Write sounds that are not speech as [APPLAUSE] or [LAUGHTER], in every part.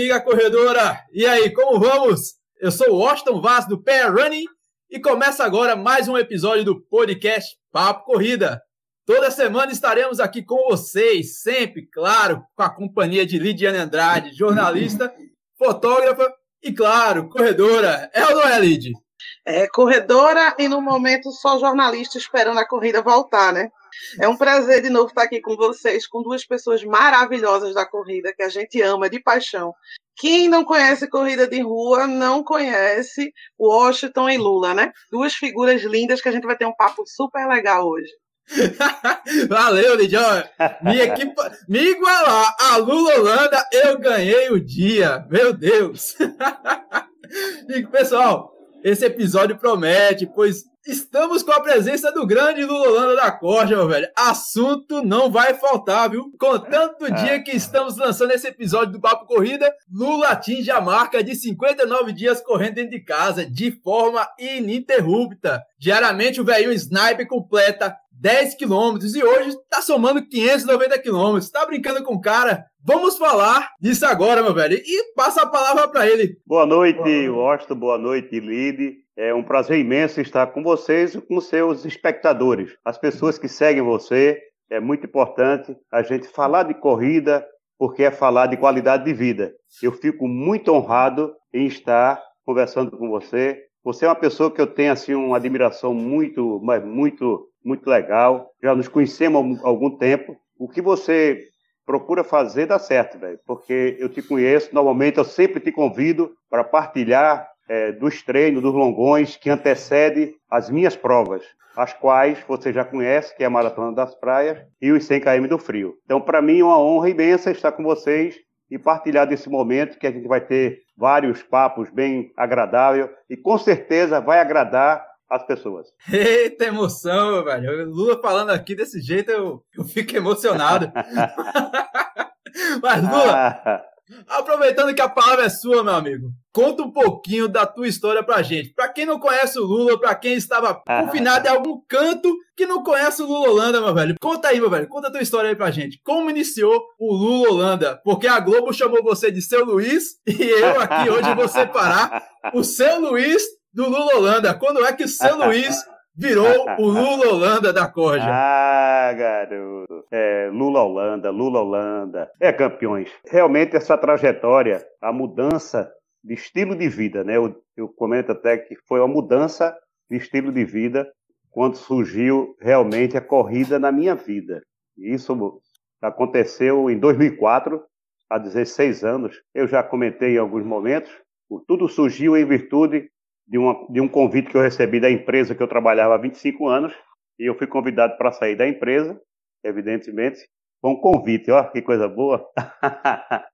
amiga corredora! E aí, como vamos? Eu sou o Washington Vaz do Pair Running e começa agora mais um episódio do podcast Papo Corrida. Toda semana estaremos aqui com vocês, sempre, claro, com a companhia de Lidiane Andrade, jornalista, fotógrafa e, claro, corredora. É ou não é, Lid? É, corredora e no momento só jornalista esperando a corrida voltar, né? É um prazer de novo estar aqui com vocês, com duas pessoas maravilhosas da corrida, que a gente ama de paixão. Quem não conhece corrida de rua não conhece Washington e Lula, né? Duas figuras lindas que a gente vai ter um papo super legal hoje. [LAUGHS] Valeu, Lidião. Me, equipa... Me igualar a Lula Holanda, eu ganhei o dia. Meu Deus. [LAUGHS] e, pessoal, esse episódio promete, pois Estamos com a presença do grande Lula Holanda da Corja, meu velho. Assunto não vai faltar, viu? Contando o dia que estamos lançando esse episódio do Papo Corrida, Lula atinge a marca de 59 dias correndo dentro de casa, de forma ininterrupta. Diariamente o velhinho Sniper completa 10 quilômetros e hoje tá somando 590 quilômetros. Tá brincando com o cara? Vamos falar disso agora, meu velho. E passa a palavra para ele. Boa noite, Washington. Boa noite, Lide. É um prazer imenso estar com vocês e com seus espectadores, as pessoas que seguem você. É muito importante a gente falar de corrida, porque é falar de qualidade de vida. Eu fico muito honrado em estar conversando com você. Você é uma pessoa que eu tenho assim uma admiração muito, mas muito, muito legal. Já nos conhecemos há algum tempo. O que você procura fazer dá certo, velho, porque eu te conheço. Normalmente eu sempre te convido para partilhar é, dos treinos, dos longões que antecede as minhas provas, as quais você já conhece, que é a Maratona das Praias e os 100 km do Frio. Então, para mim, é uma honra imensa estar com vocês e partilhar desse momento que a gente vai ter vários papos bem agradáveis e com certeza vai agradar as pessoas. [LAUGHS] Eita emoção, velho. O Lula falando aqui desse jeito, eu, eu fico emocionado. [LAUGHS] Mas, Lula, ah. Aproveitando que a palavra é sua, meu amigo, conta um pouquinho da tua história pra gente. Pra quem não conhece o Lula, pra quem estava [LAUGHS] confinado em algum canto que não conhece o Lula Holanda, meu velho. Conta aí, meu velho, conta a tua história aí pra gente. Como iniciou o Lula Holanda? Porque a Globo chamou você de seu Luiz e eu aqui hoje vou separar o seu Luiz do Lula Holanda. Quando é que o seu Luiz virou o Lula Holanda da corja. Ah, garoto. É, Lula Holanda, Lula Holanda. É, campeões. Realmente essa trajetória, a mudança de estilo de vida, né? Eu, eu comento até que foi uma mudança de estilo de vida quando surgiu realmente a corrida na minha vida. Isso aconteceu em 2004, há 16 anos. Eu já comentei em alguns momentos. Tudo surgiu em virtude de, uma, de um convite que eu recebi da empresa que eu trabalhava há 25 anos, e eu fui convidado para sair da empresa, evidentemente, com um convite, ó, que coisa boa. [LAUGHS]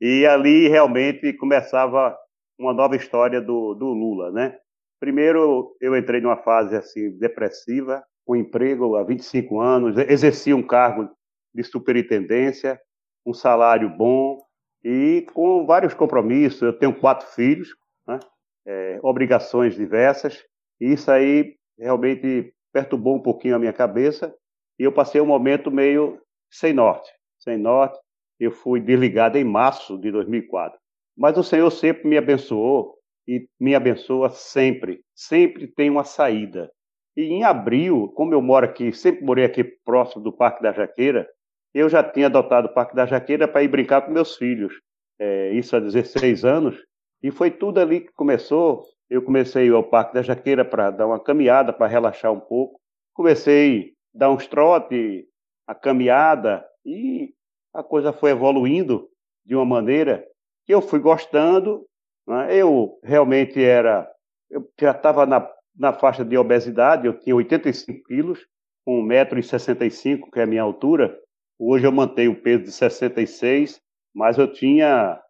e ali realmente começava uma nova história do, do Lula, né? Primeiro, eu entrei numa fase assim depressiva, com emprego há 25 anos, exerci um cargo de superintendência, um salário bom e com vários compromissos. Eu tenho quatro filhos? É, obrigações diversas, e isso aí realmente perturbou um pouquinho a minha cabeça, e eu passei um momento meio sem norte. Sem norte, eu fui desligado em março de 2004. Mas o Senhor sempre me abençoou e me abençoa sempre. Sempre tem uma saída. E em abril, como eu moro aqui, sempre morei aqui próximo do Parque da Jaqueira, eu já tinha adotado o Parque da Jaqueira para ir brincar com meus filhos. É, isso há 16 anos. E foi tudo ali que começou. Eu comecei ao Parque da Jaqueira para dar uma caminhada, para relaxar um pouco. Comecei a dar uns trote, a caminhada, e a coisa foi evoluindo de uma maneira que eu fui gostando. Né? Eu realmente era. Eu já estava na, na faixa de obesidade, eu tinha 85 quilos, com 1,65m, que é a minha altura. Hoje eu mantenho o peso de 66, mas eu tinha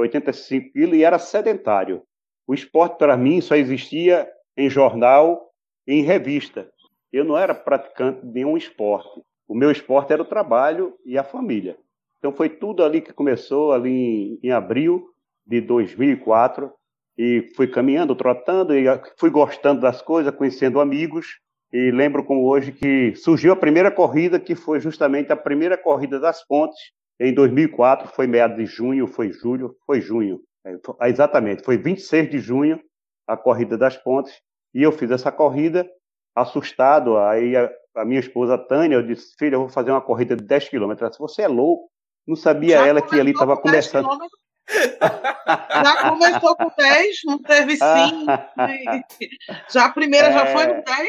85 quilos e era sedentário. O esporte para mim só existia em jornal e em revista. Eu não era praticante de nenhum esporte. O meu esporte era o trabalho e a família. Então foi tudo ali que começou ali em, em abril de 2004 e fui caminhando, trotando e fui gostando das coisas, conhecendo amigos e lembro como hoje que surgiu a primeira corrida que foi justamente a primeira corrida das pontes Em 2004, foi meados de junho, foi julho, foi junho. É, ah, exatamente, foi 26 de junho a corrida das pontes. E eu fiz essa corrida assustado. Aí a, a minha esposa Tânia, eu disse: Filha, eu vou fazer uma corrida de 10 quilômetros. Ela disse: Você é louco? Não sabia já ela que ali estava começando. Já começou com 10, não teve 5. já a primeira é, já foi no 10?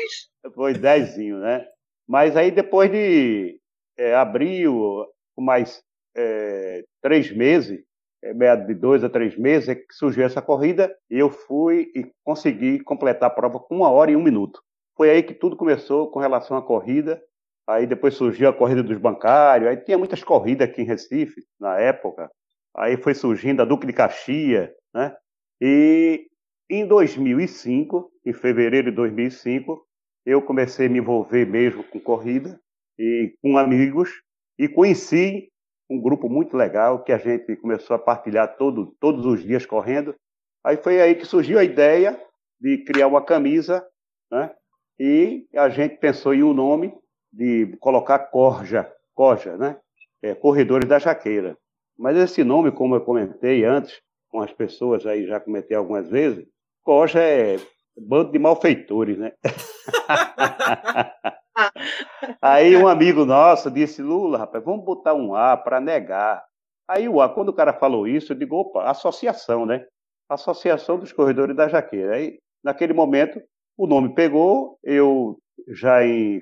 Foi 10, né? Mas aí depois de é, abril, mais é, três meses, é, meia de dois a três meses, é que surgiu essa corrida e eu fui e consegui completar a prova com uma hora e um minuto. Foi aí que tudo começou com relação à corrida. Aí depois surgiu a corrida dos bancários, aí tinha muitas corridas aqui em Recife na época. Aí foi surgindo a Duque de Caxias, né? E em 2005, em fevereiro de 2005, eu comecei a me envolver mesmo com corrida e com amigos e conheci um grupo muito legal que a gente começou a partilhar todo, todos os dias correndo. Aí foi aí que surgiu a ideia de criar uma camisa, né? E a gente pensou em um nome de colocar Corja, Corja, né? É, Corredores da Jaqueira. Mas esse nome, como eu comentei antes com as pessoas aí, já comentei algumas vezes, Corja é bando de malfeitores, né? [LAUGHS] Aí um amigo nosso disse, Lula, rapaz, vamos botar um A para negar. Aí o A, quando o cara falou isso, eu digo, opa, associação, né? Associação dos Corredores da Jaqueira. Aí, naquele momento, o nome pegou, eu já em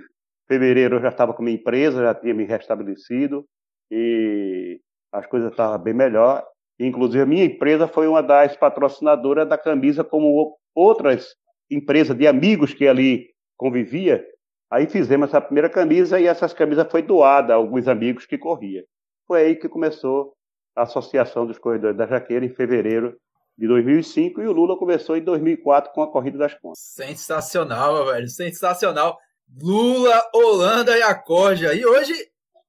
fevereiro eu já estava com minha empresa, já tinha me restabelecido e as coisas estavam bem melhor. Inclusive, a minha empresa foi uma das patrocinadoras da camisa, como outras empresas de amigos que ali convivia, Aí fizemos essa primeira camisa e essas camisas foi doada a alguns amigos que corria. Foi aí que começou a Associação dos Corredores da Jaqueira em fevereiro de 2005 e o Lula começou em 2004 com a Corrida das Pontes. Sensacional, velho, sensacional. Lula, Holanda e Acordia. E hoje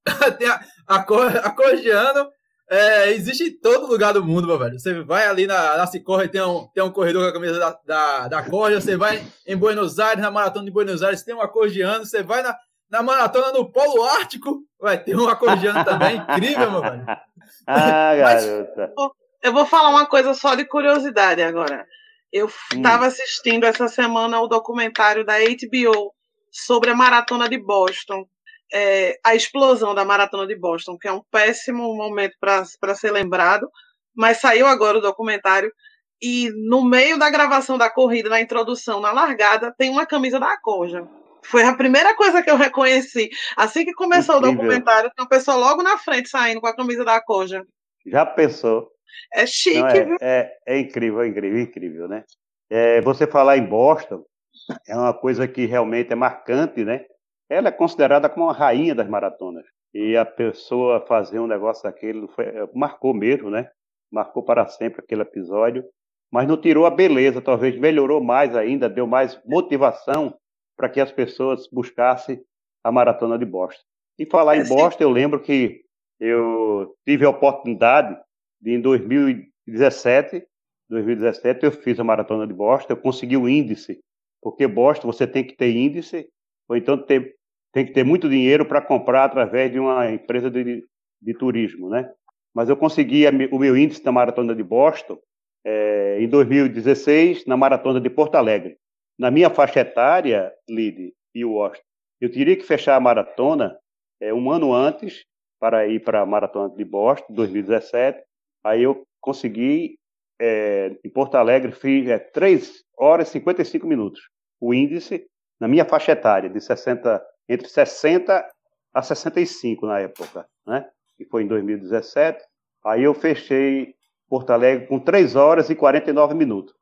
[LAUGHS] tem a, a, Acordiano é, existe em todo lugar do mundo, meu velho. Você vai ali na, na Cicorre, tem um, tem um corredor com a camisa da, da, da Corja. Você vai em Buenos Aires, na Maratona de Buenos Aires, tem um acordeano. Você vai na, na Maratona no Polo Ártico, vai ter um acordeano também. [LAUGHS] Incrível, meu velho. Ah, [LAUGHS] garota. eu vou falar uma coisa só de curiosidade agora. Eu estava hum. assistindo essa semana o documentário da HBO sobre a Maratona de Boston é, a explosão da Maratona de Boston, que é um péssimo momento para ser lembrado, mas saiu agora o documentário e no meio da gravação da corrida, na introdução, na largada, tem uma camisa da Corja. Foi a primeira coisa que eu reconheci. Assim que começou incrível. o documentário, tem uma pessoa logo na frente saindo com a camisa da Corja. Já pensou? É chique, Não, é, viu? É, é, incrível, é incrível, incrível, né? É, você falar em Boston é uma coisa que realmente é marcante, né? Ela é considerada como uma rainha das maratonas. E a pessoa fazer um negócio daquele foi, marcou mesmo, né? Marcou para sempre aquele episódio, mas não tirou a beleza, talvez melhorou mais ainda, deu mais motivação para que as pessoas buscassem a maratona de Boston. E falar em é, Boston, eu lembro que eu tive a oportunidade de em 2017, 2017 eu fiz a maratona de Boston, eu consegui o índice, porque Boston você tem que ter índice ou então tem, tem que ter muito dinheiro para comprar através de uma empresa de, de turismo, né? Mas eu consegui o meu índice da maratona de Boston é, em 2016 na maratona de Porto Alegre. Na minha faixa etária, Lide e Washington, eu teria que fechar a maratona é, um ano antes para ir para a maratona de Boston, 2017. Aí eu consegui é, em Porto Alegre fiz é, 3 horas e 55 minutos. O índice na minha faixa etária, de 60, entre 60 a 65 na época, né? Que foi em 2017. Aí eu fechei Porto Alegre com 3 horas e 49 minutos.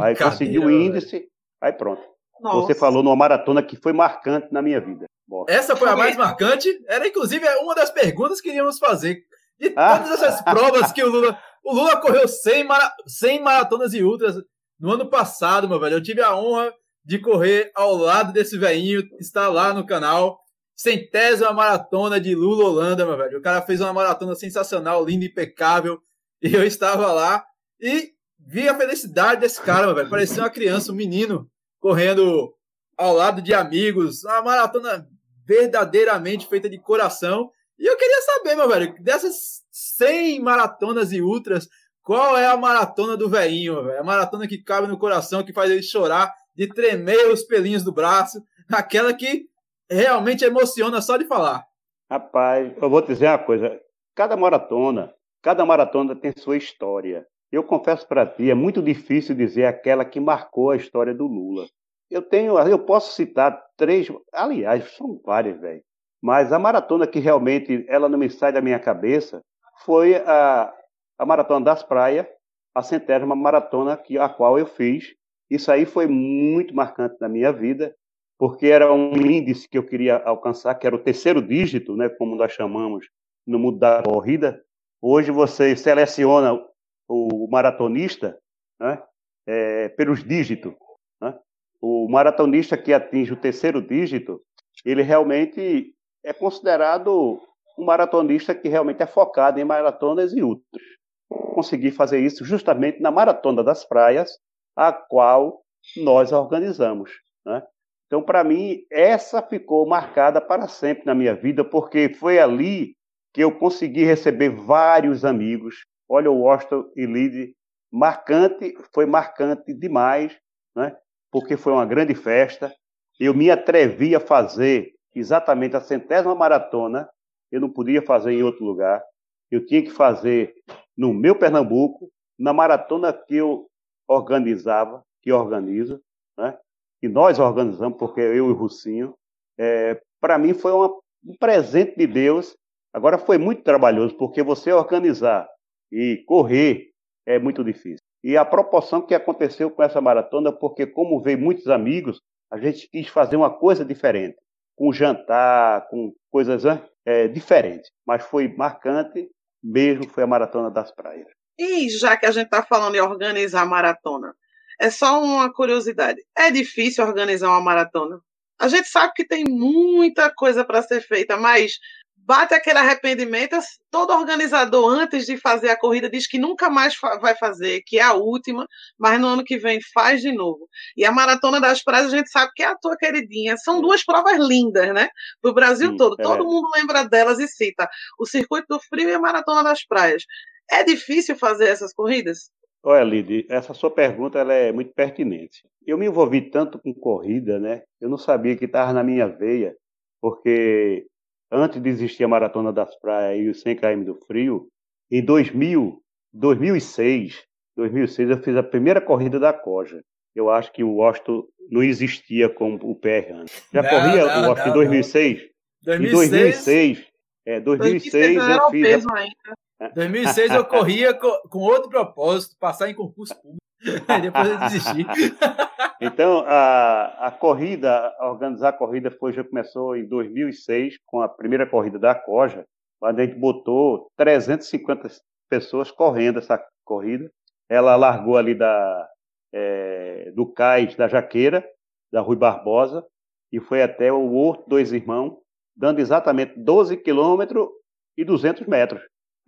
Aí consegui o índice, aí pronto. Nossa. Você falou numa maratona que foi marcante na minha vida. Essa foi a mais marcante. Era inclusive uma das perguntas que iríamos fazer. De ah. todas essas [LAUGHS] provas que o Lula. O Lula correu 100, mara, 100 maratonas e ultras no ano passado, meu velho. Eu tive a honra de correr ao lado desse velhinho, está lá no canal. Centésima maratona de Lula Holanda, meu velho. O cara fez uma maratona sensacional, linda, impecável. E eu estava lá e vi a felicidade desse cara, meu velho. Parecia uma criança, um menino, correndo ao lado de amigos. Uma maratona verdadeiramente feita de coração. E eu queria saber, meu velho, dessas 100 maratonas e ultras, qual é a maratona do velhinho, velho? A maratona que cabe no coração, que faz ele chorar, de tremer os pelinhos do braço, aquela que realmente emociona só de falar. Rapaz, eu vou te dizer uma coisa. Cada maratona, cada maratona tem sua história. Eu confesso para ti, é muito difícil dizer aquela que marcou a história do Lula. Eu tenho, eu posso citar três, aliás, são várias, velho. Mas a maratona que realmente ela não me sai da minha cabeça foi a, a maratona das praias, a centésima maratona que a qual eu fiz. Isso aí foi muito marcante na minha vida, porque era um índice que eu queria alcançar, que era o terceiro dígito, né, como nós chamamos no mundo da corrida. Hoje você seleciona o maratonista né, é, pelos dígitos. Né? O maratonista que atinge o terceiro dígito, ele realmente é considerado um maratonista que realmente é focado em maratonas e ultras. Consegui fazer isso justamente na Maratona das Praias, a qual nós organizamos. Né? Então, para mim, essa ficou marcada para sempre na minha vida, porque foi ali que eu consegui receber vários amigos, Olha o Washington e Lide, marcante, foi marcante demais, né? porque foi uma grande festa. Eu me atrevi a fazer exatamente a centésima maratona, eu não podia fazer em outro lugar, eu tinha que fazer no meu Pernambuco, na maratona que eu organizava, que organizo, né? que nós organizamos, porque eu e o Russinho, é, para mim foi uma, um presente de Deus. Agora foi muito trabalhoso, porque você organizar e correr é muito difícil. E a proporção que aconteceu com essa maratona, porque como veio muitos amigos, a gente quis fazer uma coisa diferente, com jantar, com coisas é, diferentes. Mas foi marcante mesmo, foi a maratona das praias. E já que a gente está falando em organizar maratona, é só uma curiosidade. É difícil organizar uma maratona? A gente sabe que tem muita coisa para ser feita, mas bate aquele arrependimento. Todo organizador, antes de fazer a corrida, diz que nunca mais vai fazer, que é a última, mas no ano que vem faz de novo. E a Maratona das Praias, a gente sabe que é a tua queridinha. São duas provas lindas, né? Do Brasil Sim, todo. É. Todo mundo lembra delas e cita o Circuito do Frio e a Maratona das Praias. É difícil fazer essas corridas? Olha, Lid, essa sua pergunta ela é muito pertinente. Eu me envolvi tanto com corrida, né? Eu não sabia que estava na minha veia, porque antes de existir a Maratona das Praias e o 100 km do Frio, em 2000, 2006, 2006 eu fiz a primeira corrida da Coja. Eu acho que o Washington não existia com o PR antes. Já não, corria não, o Washington em 2006? 2006? Em 2006, é, 2006 eu fiz. A... 2006 eu corria com, outro propósito, passar em concurso público. [LAUGHS] Depois eu desisti. [LAUGHS] então, a, a corrida, organizar a corrida foi, já começou em 2006, com a primeira corrida da Coja, onde a gente botou 350 pessoas correndo essa corrida. Ela largou ali da, é, do cais da Jaqueira, da Rui Barbosa, e foi até o Horto Dois Irmãos, dando exatamente 12 quilômetros e 200 metros.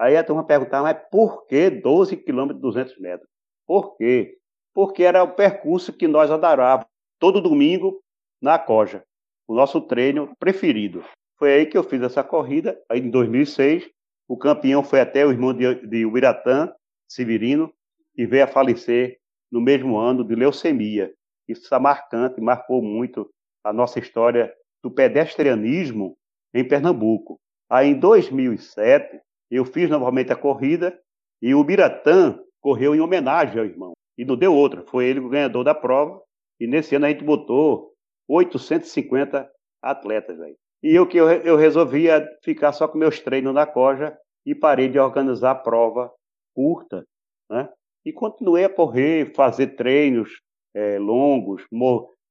Aí a turma perguntava, mas por que 12 quilômetros e 200 metros? Por quê? Porque era o percurso que nós adorávamos todo domingo na Coja, o nosso treino preferido. Foi aí que eu fiz essa corrida, aí em 2006. O campeão foi até o irmão de, de Ubiratã, Severino, que veio a falecer no mesmo ano de leucemia. Isso é marcante, marcou muito a nossa história do pedestrianismo em Pernambuco. Aí em 2007, eu fiz novamente a corrida e o Biratã correu em homenagem ao irmão. E não deu outra. Foi ele o ganhador da prova. E nesse ano a gente botou 850 atletas aí. E eu que eu, eu resolvia ficar só com meus treinos na Coja e parei de organizar prova curta, né? E continuei a correr, fazer treinos é, longos,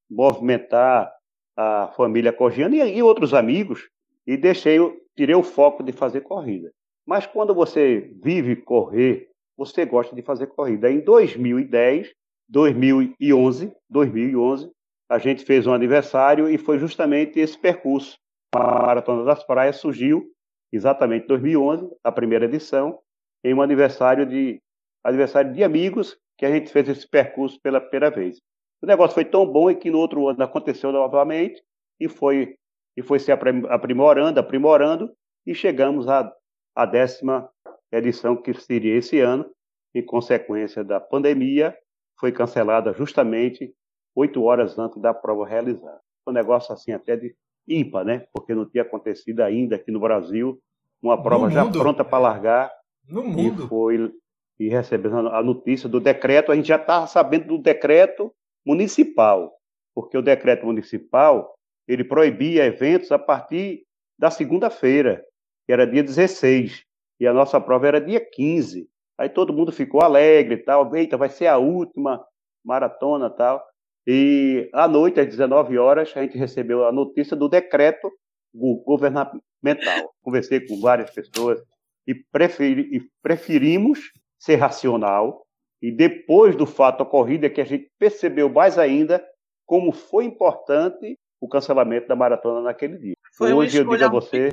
movimentar a família cogiana e, e outros amigos e deixei, tirei o foco de fazer corrida. Mas quando você vive correr você gosta de fazer corrida. Em 2010, 2011, 2011, a gente fez um aniversário e foi justamente esse percurso. A Maratona das Praias surgiu exatamente em 2011, a primeira edição, em um aniversário de aniversário de amigos que a gente fez esse percurso pela primeira vez. O negócio foi tão bom que no outro ano aconteceu novamente e foi e foi se aprimorando, aprimorando e chegamos à, à décima edição, que seria esse ano, em consequência da pandemia, foi cancelada justamente oito horas antes da prova realizada. Um negócio assim até de ímpar, né? Porque não tinha acontecido ainda aqui no Brasil uma prova já pronta para largar. No mundo. E foi e recebendo a notícia do decreto, a gente já está sabendo do decreto municipal, porque o decreto municipal ele proibia eventos a partir da segunda-feira, que era dia 16, e a nossa prova era dia 15. Aí todo mundo ficou alegre e tal, eita, vai ser a última maratona e tal. E à noite, às 19 horas, a gente recebeu a notícia do decreto governamental. Conversei com várias pessoas e, preferi, e preferimos ser racional. E depois do fato ocorrido, é que a gente percebeu mais ainda como foi importante o cancelamento da maratona naquele dia. Foi Hoje eu digo a você,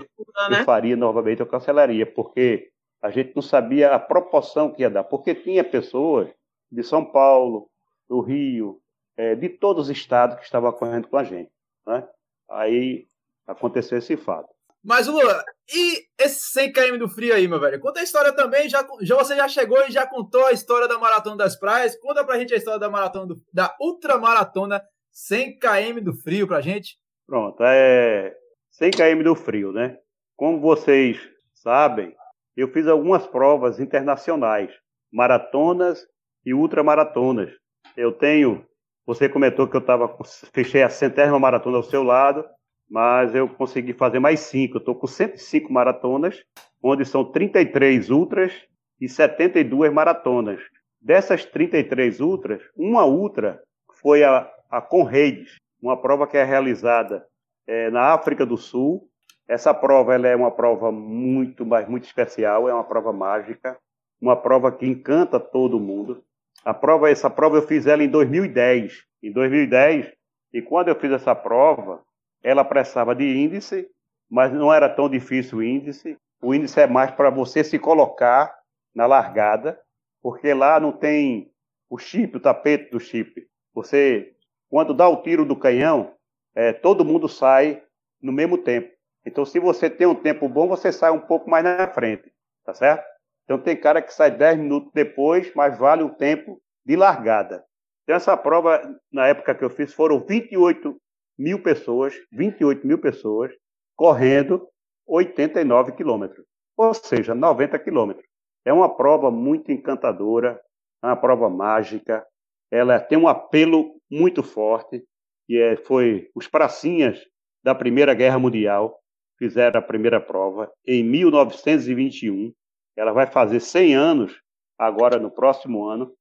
né? eu faria novamente, eu cancelaria, porque a gente não sabia a proporção que ia dar, porque tinha pessoas de São Paulo, do Rio, é, de todos os estados que estavam correndo com a gente. Né? Aí aconteceu esse fato. Mas, Lula, e esse 100 km do frio aí, meu velho? Conta a história também, já, já você já chegou e já contou a história da Maratona das Praias. Conta pra gente a história da maratona do, da ultramaratona 100 km do frio pra gente. Pronto, é 100 km do frio, né? Como vocês sabem, eu fiz algumas provas internacionais, maratonas e ultramaratonas. Eu tenho, você comentou que eu tava, [LAUGHS] fechei a centésima maratona ao seu lado, mas eu consegui fazer mais cinco. Eu estou com 105 maratonas, onde são 33 ultras e 72 maratonas. Dessas 33 ultras, uma ultra foi a, a Conrades, uma prova que é realizada é, na África do Sul. Essa prova ela é uma prova muito, mas muito especial, é uma prova mágica, uma prova que encanta todo mundo. A prova, essa prova eu fiz ela em 2010. Em 2010, e quando eu fiz essa prova, ela precisava de índice, mas não era tão difícil o índice. O índice é mais para você se colocar na largada, porque lá não tem o chip, o tapete do chip. Você, quando dá o tiro do canhão, é, todo mundo sai no mesmo tempo. Então, se você tem um tempo bom, você sai um pouco mais na frente, tá certo? Então, tem cara que sai 10 minutos depois, mas vale o tempo de largada. Então, essa prova, na época que eu fiz, foram 28 mil pessoas, 28 mil pessoas, correndo 89 quilômetros, ou seja, 90 quilômetros. É uma prova muito encantadora, é uma prova mágica, ela tem um apelo muito forte, e é, foi os pracinhas da Primeira Guerra Mundial fizeram a primeira prova em 1921. Ela vai fazer 100 anos agora no próximo ano.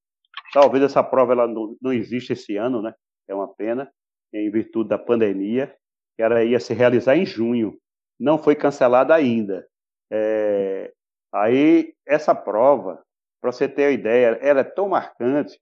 Talvez essa prova ela não, não exista esse ano, né? É uma pena em virtude da pandemia, que ela ia se realizar em junho. Não foi cancelada ainda. É... Aí, essa prova, para você ter uma ideia, ela é tão marcante que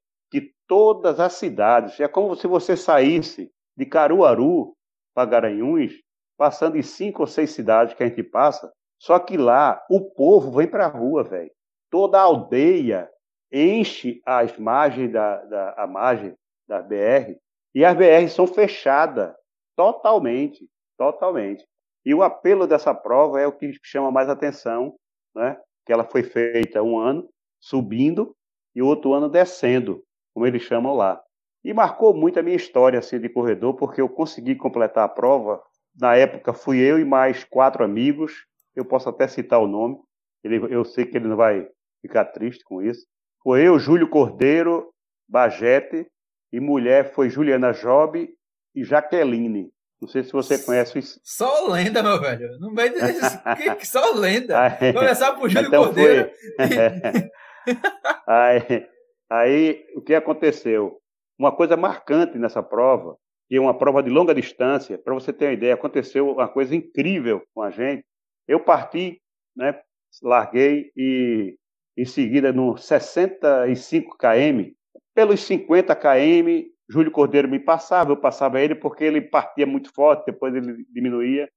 todas as cidades, é como se você saísse de Caruaru para Garanhuns, passando em cinco ou seis cidades que a gente passa, só que lá o povo vem para a rua, velho. Toda a aldeia enche as margens da, da, a margem da BR e as BRs são fechadas totalmente, totalmente. E o apelo dessa prova é o que chama mais atenção, né? que ela foi feita um ano subindo e outro ano descendo, como eles chamam lá. E marcou muito a minha história assim, de corredor, porque eu consegui completar a prova. Na época fui eu e mais quatro amigos, eu posso até citar o nome, ele, eu sei que ele não vai ficar triste com isso. Foi eu, Júlio Cordeiro, Bajete, e mulher foi Juliana Job e Jaqueline. Não sei se você conhece isso. Só lenda, meu velho. No meio desses. que, só lenda. Aí, Começar por Júlio então Cordeiro. Foi... [LAUGHS] [LAUGHS] aí, aí, o que aconteceu? Uma coisa marcante nessa prova, que é uma prova de longa distância, para você ter uma ideia, aconteceu uma coisa incrível com a gente. Eu parti, né, larguei e em seguida no 65 km, pelos 50 km, Júlio Cordeiro me passava, eu passava ele porque ele partia muito forte, depois ele diminuía.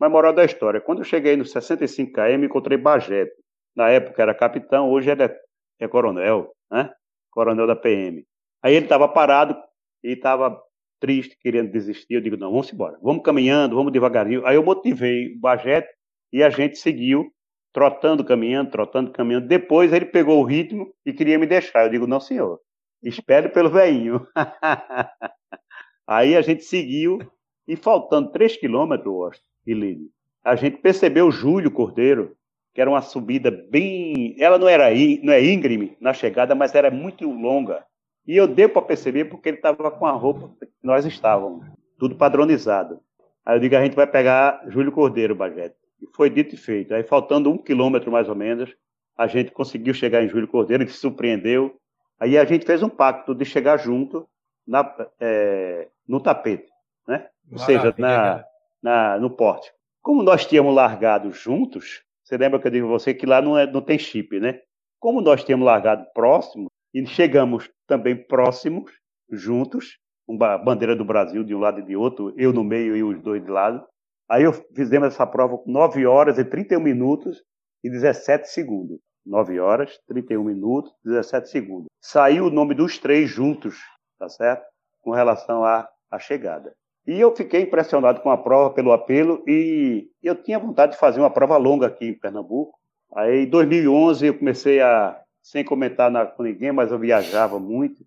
Mas moral da história, quando eu cheguei nos 65 km, encontrei Bajete. Na época era capitão, hoje ele é, é coronel, né? Coronel da PM. Aí ele estava parado e estava triste, querendo desistir. Eu digo, não, vamos embora. Vamos caminhando, vamos devagarinho. Aí eu motivei o Bajete E a gente seguiu, trotando, caminhando, trotando, caminhando. Depois ele pegou o ritmo e queria me deixar. Eu digo, não, senhor, espere pelo veinho. [LAUGHS] Aí a gente seguiu, e faltando 3 quilômetros, Lili, a gente percebeu o Júlio Cordeiro, que era uma subida bem. Ela não era não é íngreme na chegada, mas era muito longa. E eu dei para perceber porque ele estava com a roupa que nós estávamos, tudo padronizado. Aí eu digo: a gente vai pegar Júlio Cordeiro, Bagete. E foi dito e feito. Aí, faltando um quilômetro mais ou menos, a gente conseguiu chegar em Júlio Cordeiro, que se surpreendeu. Aí a gente fez um pacto de chegar junto na, é, no tapete, né? Ou seja, na, na, no porte. Como nós tínhamos largado juntos, você lembra que eu digo a você que lá não, é, não tem chip, né? Como nós tínhamos largado próximo e chegamos também próximos, juntos, uma bandeira do Brasil de um lado e de outro, eu no meio e os dois de lado. Aí eu fizemos essa prova com 9 horas e 31 minutos e 17 segundos. 9 horas, 31 minutos, 17 segundos. Saiu o nome dos três juntos, tá certo? Com relação à, à chegada. E eu fiquei impressionado com a prova pelo apelo e eu tinha vontade de fazer uma prova longa aqui em Pernambuco. Aí em 2011 eu comecei a, sem comentar na, com ninguém, mas eu viajava muito.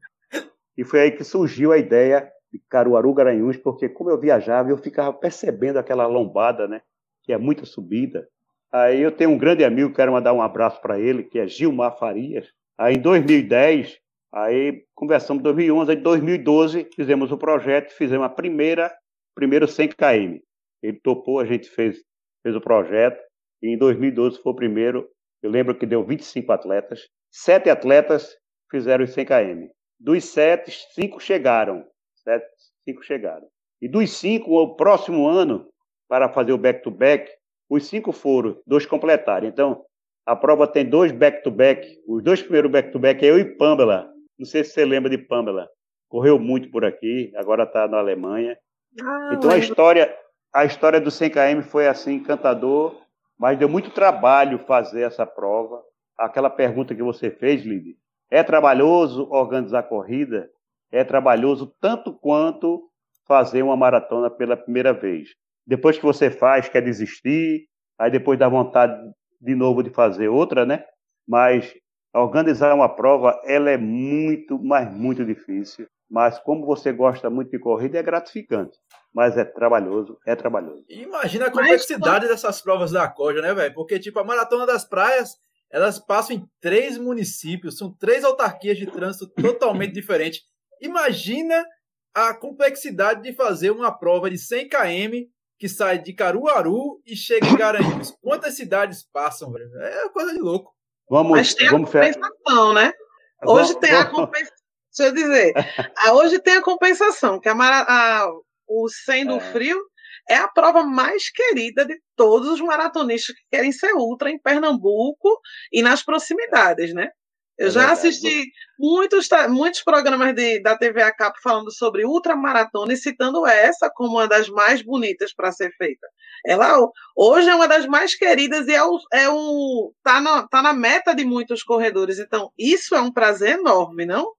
E foi aí que surgiu a ideia de Caruaru Garanhuns, porque como eu viajava, eu ficava percebendo aquela lombada, né? Que é muita subida. Aí eu tenho um grande amigo, quero mandar um abraço para ele, que é Gilmar Farias. Aí em 2010, Aí conversamos em 2011, aí em 2012 fizemos o projeto, fizemos a primeira, primeiro 100 km. Ele topou, a gente fez, fez o projeto, e em 2012 foi o primeiro, eu lembro que deu 25 atletas, sete atletas fizeram os 100 km. Dos sete, cinco chegaram, sete, cinco chegaram. E dos cinco, o próximo ano, para fazer o back-to-back, -back, os cinco foram, dois completaram. Então, a prova tem dois back-to-back, -back, os dois primeiros back-to-back -back é eu e Pamela, não sei se você lembra de Pamela. Correu muito por aqui, agora está na Alemanha. Ah, então a história, a história do 100 km foi assim encantador, mas deu muito trabalho fazer essa prova. Aquela pergunta que você fez, Lili, é trabalhoso organizar a corrida? É trabalhoso tanto quanto fazer uma maratona pela primeira vez. Depois que você faz, quer desistir, aí depois dá vontade de novo de fazer outra, né? Mas Organizar uma prova, ela é muito, mas muito difícil. Mas como você gosta muito de corrida, é gratificante. Mas é trabalhoso, é trabalhoso. Imagina a complexidade mas, dessas provas da Coja, né, velho? Porque, tipo, a Maratona das Praias, elas passam em três municípios, são três autarquias de trânsito totalmente [LAUGHS] diferentes. Imagina a complexidade de fazer uma prova de 100 km que sai de Caruaru e chega em Garanhuns. Quantas cidades passam, velho? É coisa de louco. Vamos, Mas tem vamos a compensação, né? Hoje tem a compensação. Deixa eu dizer. Hoje tem a compensação, que a, a o Sendo é. Frio é a prova mais querida de todos os maratonistas que querem ser ultra em Pernambuco e nas proximidades, né? Eu é já verdade. assisti muitos, muitos programas de, da TV a cabo falando sobre ultramaratona e citando essa como uma das mais bonitas para ser feita. Ela hoje é uma das mais queridas e é, o, é um, tá, na, tá na meta de muitos corredores. Então, isso é um prazer enorme, não?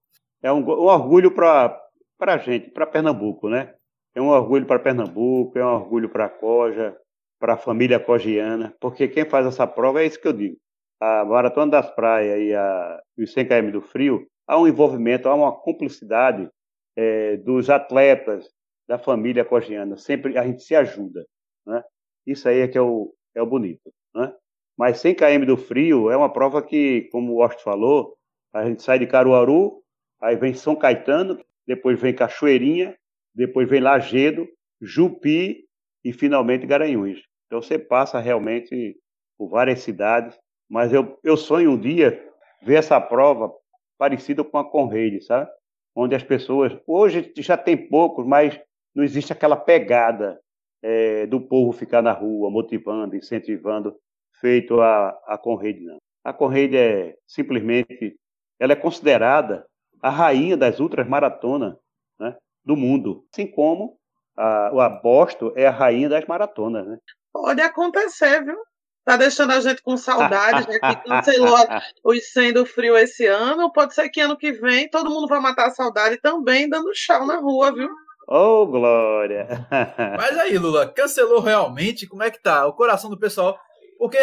É um, um orgulho para a gente, para Pernambuco, né? É um orgulho para Pernambuco, é um orgulho para a Coja, para a família cogiana, porque quem faz essa prova é isso que eu digo a Maratona das Praias e, a, e os 100 km do Frio, há um envolvimento, há uma cumplicidade é, dos atletas, da família cogiana. Sempre a gente se ajuda. Né? Isso aí é que é o, é o bonito. Né? Mas 100 km do Frio é uma prova que, como o Austin falou, a gente sai de Caruaru, aí vem São Caetano, depois vem Cachoeirinha, depois vem Lagedo, Jupi e finalmente Garanhuns. Então você passa realmente por várias cidades mas eu, eu sonho um dia ver essa prova parecida com a Conrade, sabe? Onde as pessoas. Hoje já tem poucos, mas não existe aquela pegada é, do povo ficar na rua, motivando, incentivando, feito a, a Conrade, não. A Conrade é simplesmente. Ela é considerada a rainha das ultras maratonas né, do mundo. Assim como a, o Boston é a rainha das maratonas. Né? Pode acontecer, viu? Tá deixando a gente com saudade, já que cancelou os sendo frio esse ano. Pode ser que ano que vem todo mundo vai matar a saudade também dando chão na rua, viu? Ô, oh, Glória! [LAUGHS] Mas aí, Lula, cancelou realmente? Como é que tá? O coração do pessoal Porque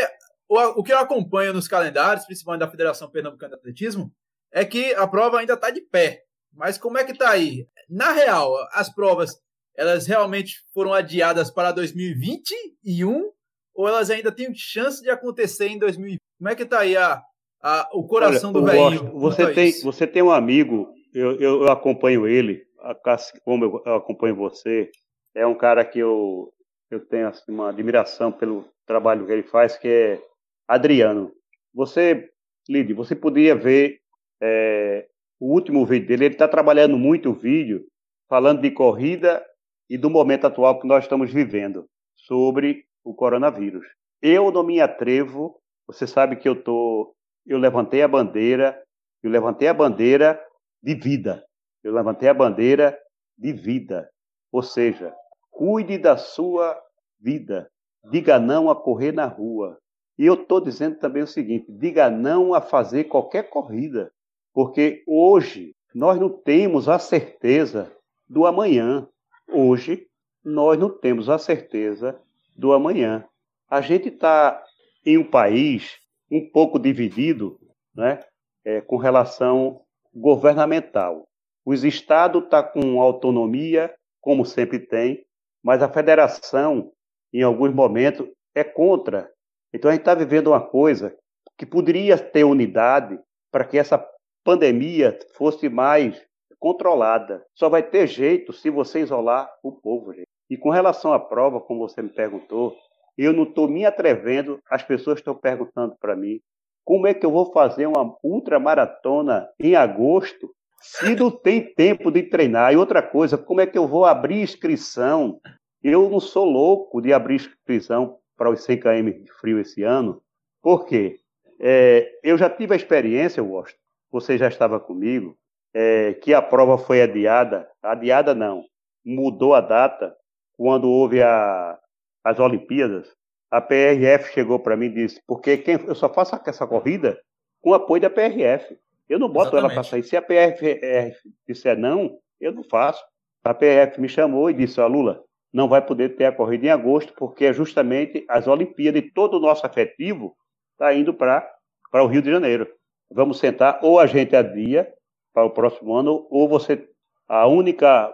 o, o que eu acompanho nos calendários, principalmente da Federação Pernambucana de Atletismo, é que a prova ainda está de pé. Mas como é que está aí? Na real, as provas, elas realmente foram adiadas para 2021 ou elas ainda têm chance de acontecer em 2020? Como é que está aí a, a, o coração Olha, do velhinho? Você tem, você tem um amigo, eu, eu, eu acompanho ele, como eu, eu acompanho você, é um cara que eu, eu tenho assim, uma admiração pelo trabalho que ele faz, que é Adriano. Você, Lid, você podia ver é, o último vídeo dele, ele está trabalhando muito o vídeo, falando de corrida e do momento atual que nós estamos vivendo, sobre o coronavírus. Eu não me atrevo, você sabe que eu tô, eu levantei a bandeira, eu levantei a bandeira de vida. Eu levantei a bandeira de vida. Ou seja, cuide da sua vida. Diga não a correr na rua. E eu estou dizendo também o seguinte: diga não a fazer qualquer corrida. Porque hoje nós não temos a certeza do amanhã. Hoje nós não temos a certeza do amanhã. A gente está em um país um pouco dividido né, é, com relação governamental. Os estados estão tá com autonomia, como sempre tem, mas a federação, em alguns momentos, é contra. Então a gente está vivendo uma coisa que poderia ter unidade para que essa pandemia fosse mais controlada. Só vai ter jeito se você isolar o povo, gente. E com relação à prova, como você me perguntou, eu não estou me atrevendo, as pessoas estão perguntando para mim, como é que eu vou fazer uma ultramaratona em agosto se não tem tempo de treinar? E outra coisa, como é que eu vou abrir inscrição? Eu não sou louco de abrir inscrição para os 100 km de frio esse ano. Por quê? É, eu já tive a experiência, Washington, você já estava comigo, é, que a prova foi adiada, adiada não, mudou a data quando houve a, as Olimpíadas. A PRF chegou para mim e disse, porque quem, eu só faço essa corrida com apoio da PRF. Eu não boto Exatamente. ela para sair. Se a PRF disser não, eu não faço. A PRF me chamou e disse, ó, Lula, não vai poder ter a corrida em agosto, porque é justamente as Olimpíadas e todo o nosso afetivo está indo para o Rio de Janeiro vamos sentar, ou a gente adia para o próximo ano, ou você. A única.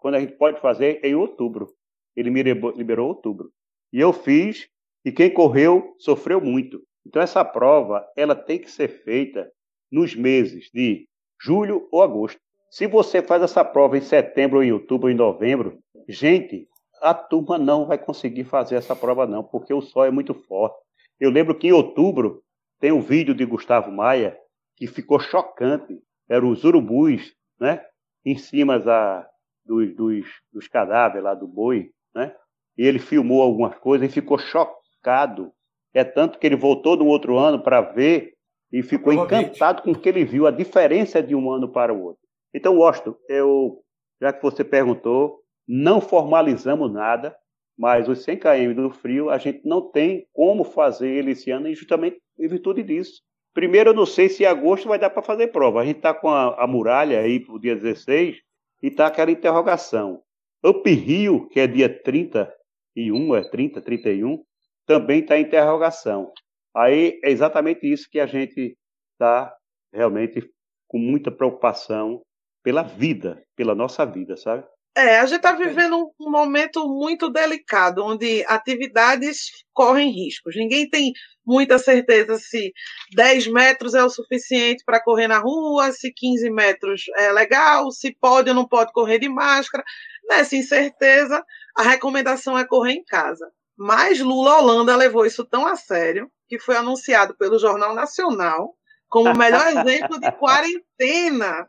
Quando a gente pode fazer em outubro. Ele me liberou outubro. E eu fiz, e quem correu sofreu muito. Então, essa prova ela tem que ser feita nos meses de julho ou agosto. Se você faz essa prova em setembro, ou em outubro, ou em novembro, gente, a turma não vai conseguir fazer essa prova, não, porque o sol é muito forte. Eu lembro que em outubro tem um vídeo de Gustavo Maia que ficou chocante. Eram os urubus, né? Em cima da, dos, dos, dos cadáveres lá do boi, né? E ele filmou algumas coisas e ficou chocado. É tanto que ele voltou no outro ano para ver e ficou encantado com o que ele viu, a diferença de um ano para o outro. Então, Washington, eu, já que você perguntou, não formalizamos nada, mas os 100 km do frio a gente não tem como fazer ele esse ano, justamente em virtude disso. Primeiro, eu não sei se em agosto vai dar para fazer prova. A gente está com a, a, muralha aí para o dia 16 e está aquela interrogação. Up Rio, que é dia 31, é 30, 31, também está interrogação. Aí é exatamente isso que a gente está realmente com muita preocupação pela vida, pela nossa vida, sabe? É, a gente está vivendo um momento muito delicado, onde atividades correm riscos. Ninguém tem muita certeza se 10 metros é o suficiente para correr na rua, se 15 metros é legal, se pode ou não pode correr de máscara. Nessa incerteza, a recomendação é correr em casa. Mas Lula Holanda levou isso tão a sério que foi anunciado pelo Jornal Nacional como o melhor exemplo de quarentena.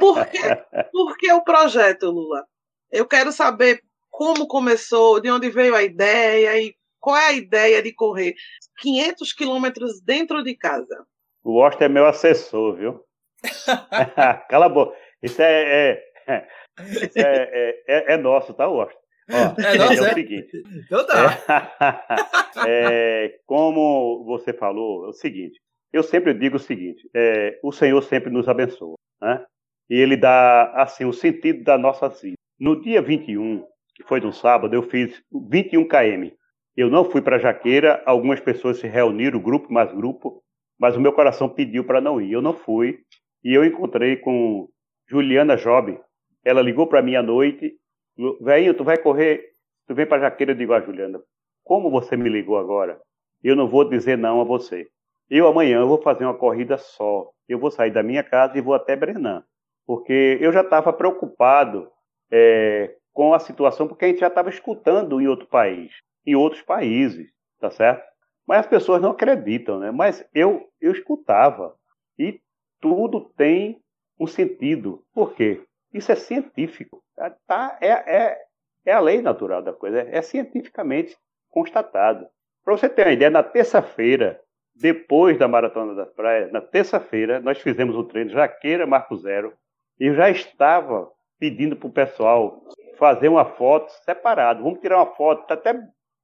Por que, por que o projeto, Lula? Eu quero saber como começou, de onde veio a ideia e qual é a ideia de correr 500 quilômetros dentro de casa. O Washington é meu assessor, viu? [LAUGHS] Cala a boca. Isso é, é, isso é, é, é nosso, tá, Washington? Ó, é, nossa, é, o é? seguinte. Então tá. [LAUGHS] É, como você falou, é o seguinte. Eu sempre digo o seguinte: é, o Senhor sempre nos abençoa, né? E Ele dá assim o sentido da nossa vida. No dia 21, que foi no sábado, eu fiz 21 km. Eu não fui para Jaqueira, algumas pessoas se reuniram, grupo mais grupo, mas o meu coração pediu para não ir. Eu não fui. E eu encontrei com Juliana Job. Ela ligou para mim à noite. Velho, tu vai correr, tu vem para Jaqueira. Eu digo, ah, Juliana, como você me ligou agora? Eu não vou dizer não a você. Eu amanhã vou fazer uma corrida só. Eu vou sair da minha casa e vou até Brenan. Porque eu já estava preocupado é, com a situação, porque a gente já estava escutando em outro país, em outros países, tá certo? Mas as pessoas não acreditam, né? Mas eu, eu escutava. E tudo tem um sentido. Por quê? Isso é científico. Tá, é, é, é a lei natural da coisa. É, é cientificamente constatado. Para você ter uma ideia, na terça-feira, depois da Maratona das Praias, na terça-feira, nós fizemos o treino Jaqueira Marco Zero. E eu já estava pedindo para o pessoal fazer uma foto separada. Vamos tirar uma foto, tá até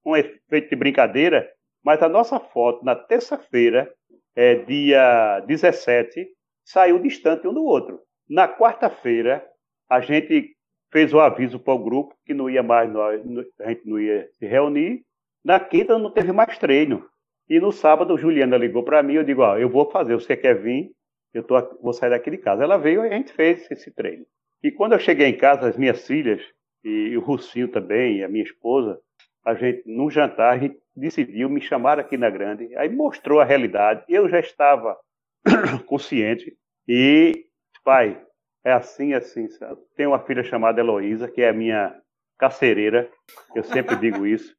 um efeito de brincadeira, mas a nossa foto na terça-feira, é, dia 17, saiu distante um do outro. Na quarta-feira, a gente fez o aviso para o grupo que não ia mais, a gente não ia se reunir. Na quinta não teve mais treino. E no sábado, Juliana ligou para mim, eu digo, ó, eu vou fazer, você quer vir? Eu tô, vou sair daqui de casa. Ela veio e a gente fez esse treino. E quando eu cheguei em casa, as minhas filhas, e o Russinho também, e a minha esposa, a gente, num jantar, a gente decidiu me chamar aqui na Grande, aí mostrou a realidade. Eu já estava [COUGHS] consciente e, pai, é assim, assim. Sabe? Tenho uma filha chamada Heloísa, que é a minha carcereira, eu sempre digo isso.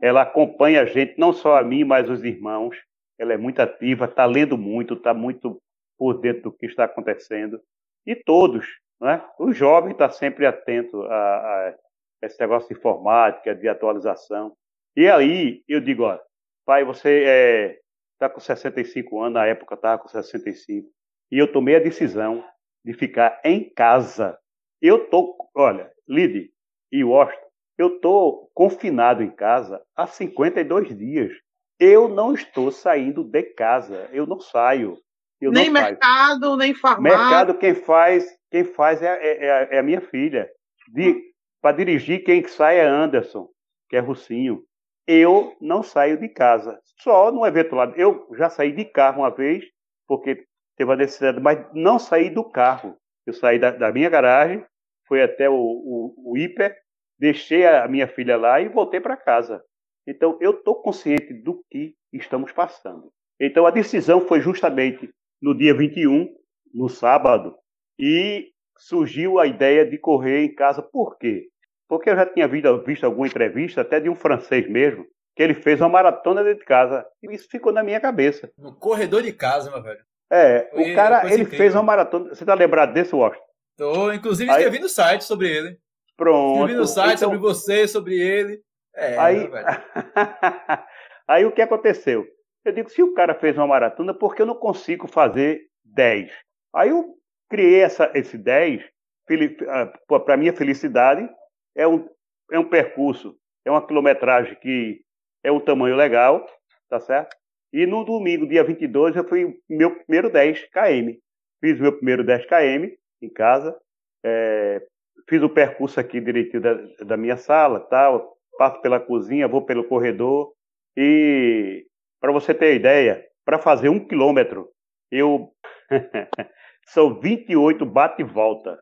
Ela acompanha a gente, não só a mim, mas os irmãos. Ela é muito ativa, está lendo muito, está muito por dentro do que está acontecendo. E todos, né? O jovem está sempre atento a, a, esse negócio de informática, de atualização. E aí eu digo, ó, pai, você está é, com 65 anos, na época estava com 65, e eu tomei a decisão de ficar em casa. Eu tô, olha, Lide e Washington, eu estou confinado em casa há 52 dias. Eu não estou saindo de casa. Eu não saio. Eu nem mercado, saio. nem farmácia. Mercado quem faz, quem faz é, é, é, é a minha filha. Para dirigir, quem sai é Anderson, que é Russinho. Eu não saio de casa. Só no evento lá. Eu já saí de carro uma vez, porque teve a necessidade, mas não saí do carro. Eu saí da, da minha garagem, fui até o, o, o hiper, deixei a minha filha lá e voltei para casa. Então, eu estou consciente do que estamos passando. Então, a decisão foi justamente no dia 21, no sábado, e surgiu a ideia de correr em casa. Por quê? Porque eu já tinha visto, visto alguma entrevista, até de um francês mesmo, que ele fez uma maratona dentro de casa. E isso ficou na minha cabeça. No corredor de casa, meu velho. É, o cara, ele incrível. fez uma maratona. Você tá lembrado desse, Washington? Tô, inclusive, Aí... escrevi no site sobre ele. Pronto. Escrevi no site então... sobre você, sobre ele. É, Aí... [LAUGHS] Aí o que aconteceu? Eu digo, se o cara fez uma maratona, por que eu não consigo fazer 10? Aí eu criei essa, esse 10, ah, para minha felicidade, é um, é um percurso, é uma quilometragem que é um tamanho legal, tá certo? E no domingo, dia 22, eu fui meu primeiro 10 km. Fiz meu primeiro 10 km em casa, é, fiz o percurso aqui direitinho da, da minha sala, tal, passo pela cozinha, vou pelo corredor e para você ter ideia, para fazer um quilômetro, eu [LAUGHS] são 28 bate e volta.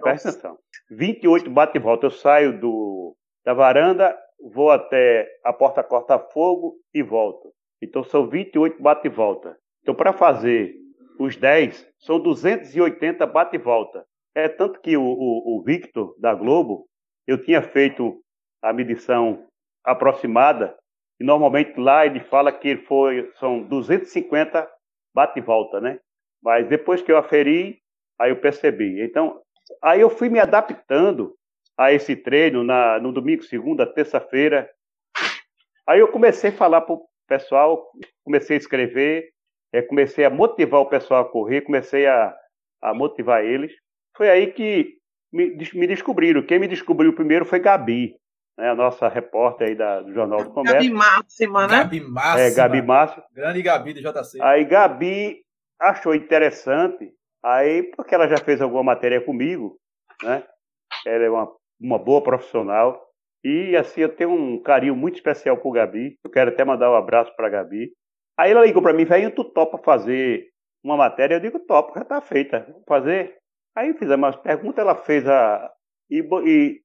Presta atenção. 28 bate e volta. Eu saio do, da varanda, vou até a porta corta-fogo e volto. Então são 28 bate e volta. Então para fazer os 10, são 280 bate e volta. É tanto que o, o, o Victor da Globo, eu tinha feito a medição aproximada, e normalmente lá ele fala que foi, são 250 bate e volta, né? Mas depois que eu aferi, aí eu percebi. Então, aí eu fui me adaptando a esse treino na, no domingo, segunda, terça-feira. Aí eu comecei a falar para o pessoal, comecei a escrever, é, comecei a motivar o pessoal a correr, comecei a, a motivar eles. Foi aí que me, me, descobriram. Quem me descobriu primeiro foi Gabi, né, a nossa repórter aí da, do Jornal do Comércio. Gabi Máxima, né? Gabi Máxima. É, Gabi Máxima. Grande Gabi do JC. Aí Gabi achou interessante, aí porque ela já fez alguma matéria comigo, né? Ela é uma, uma boa profissional. E assim, eu tenho um carinho muito especial por Gabi. Eu quero até mandar um abraço para Gabi. Aí ela ligou para mim, velho, tu topa fazer uma matéria? Eu digo, topo, já está feita. Vou fazer. Aí fizemos umas perguntas, ela fez a. E,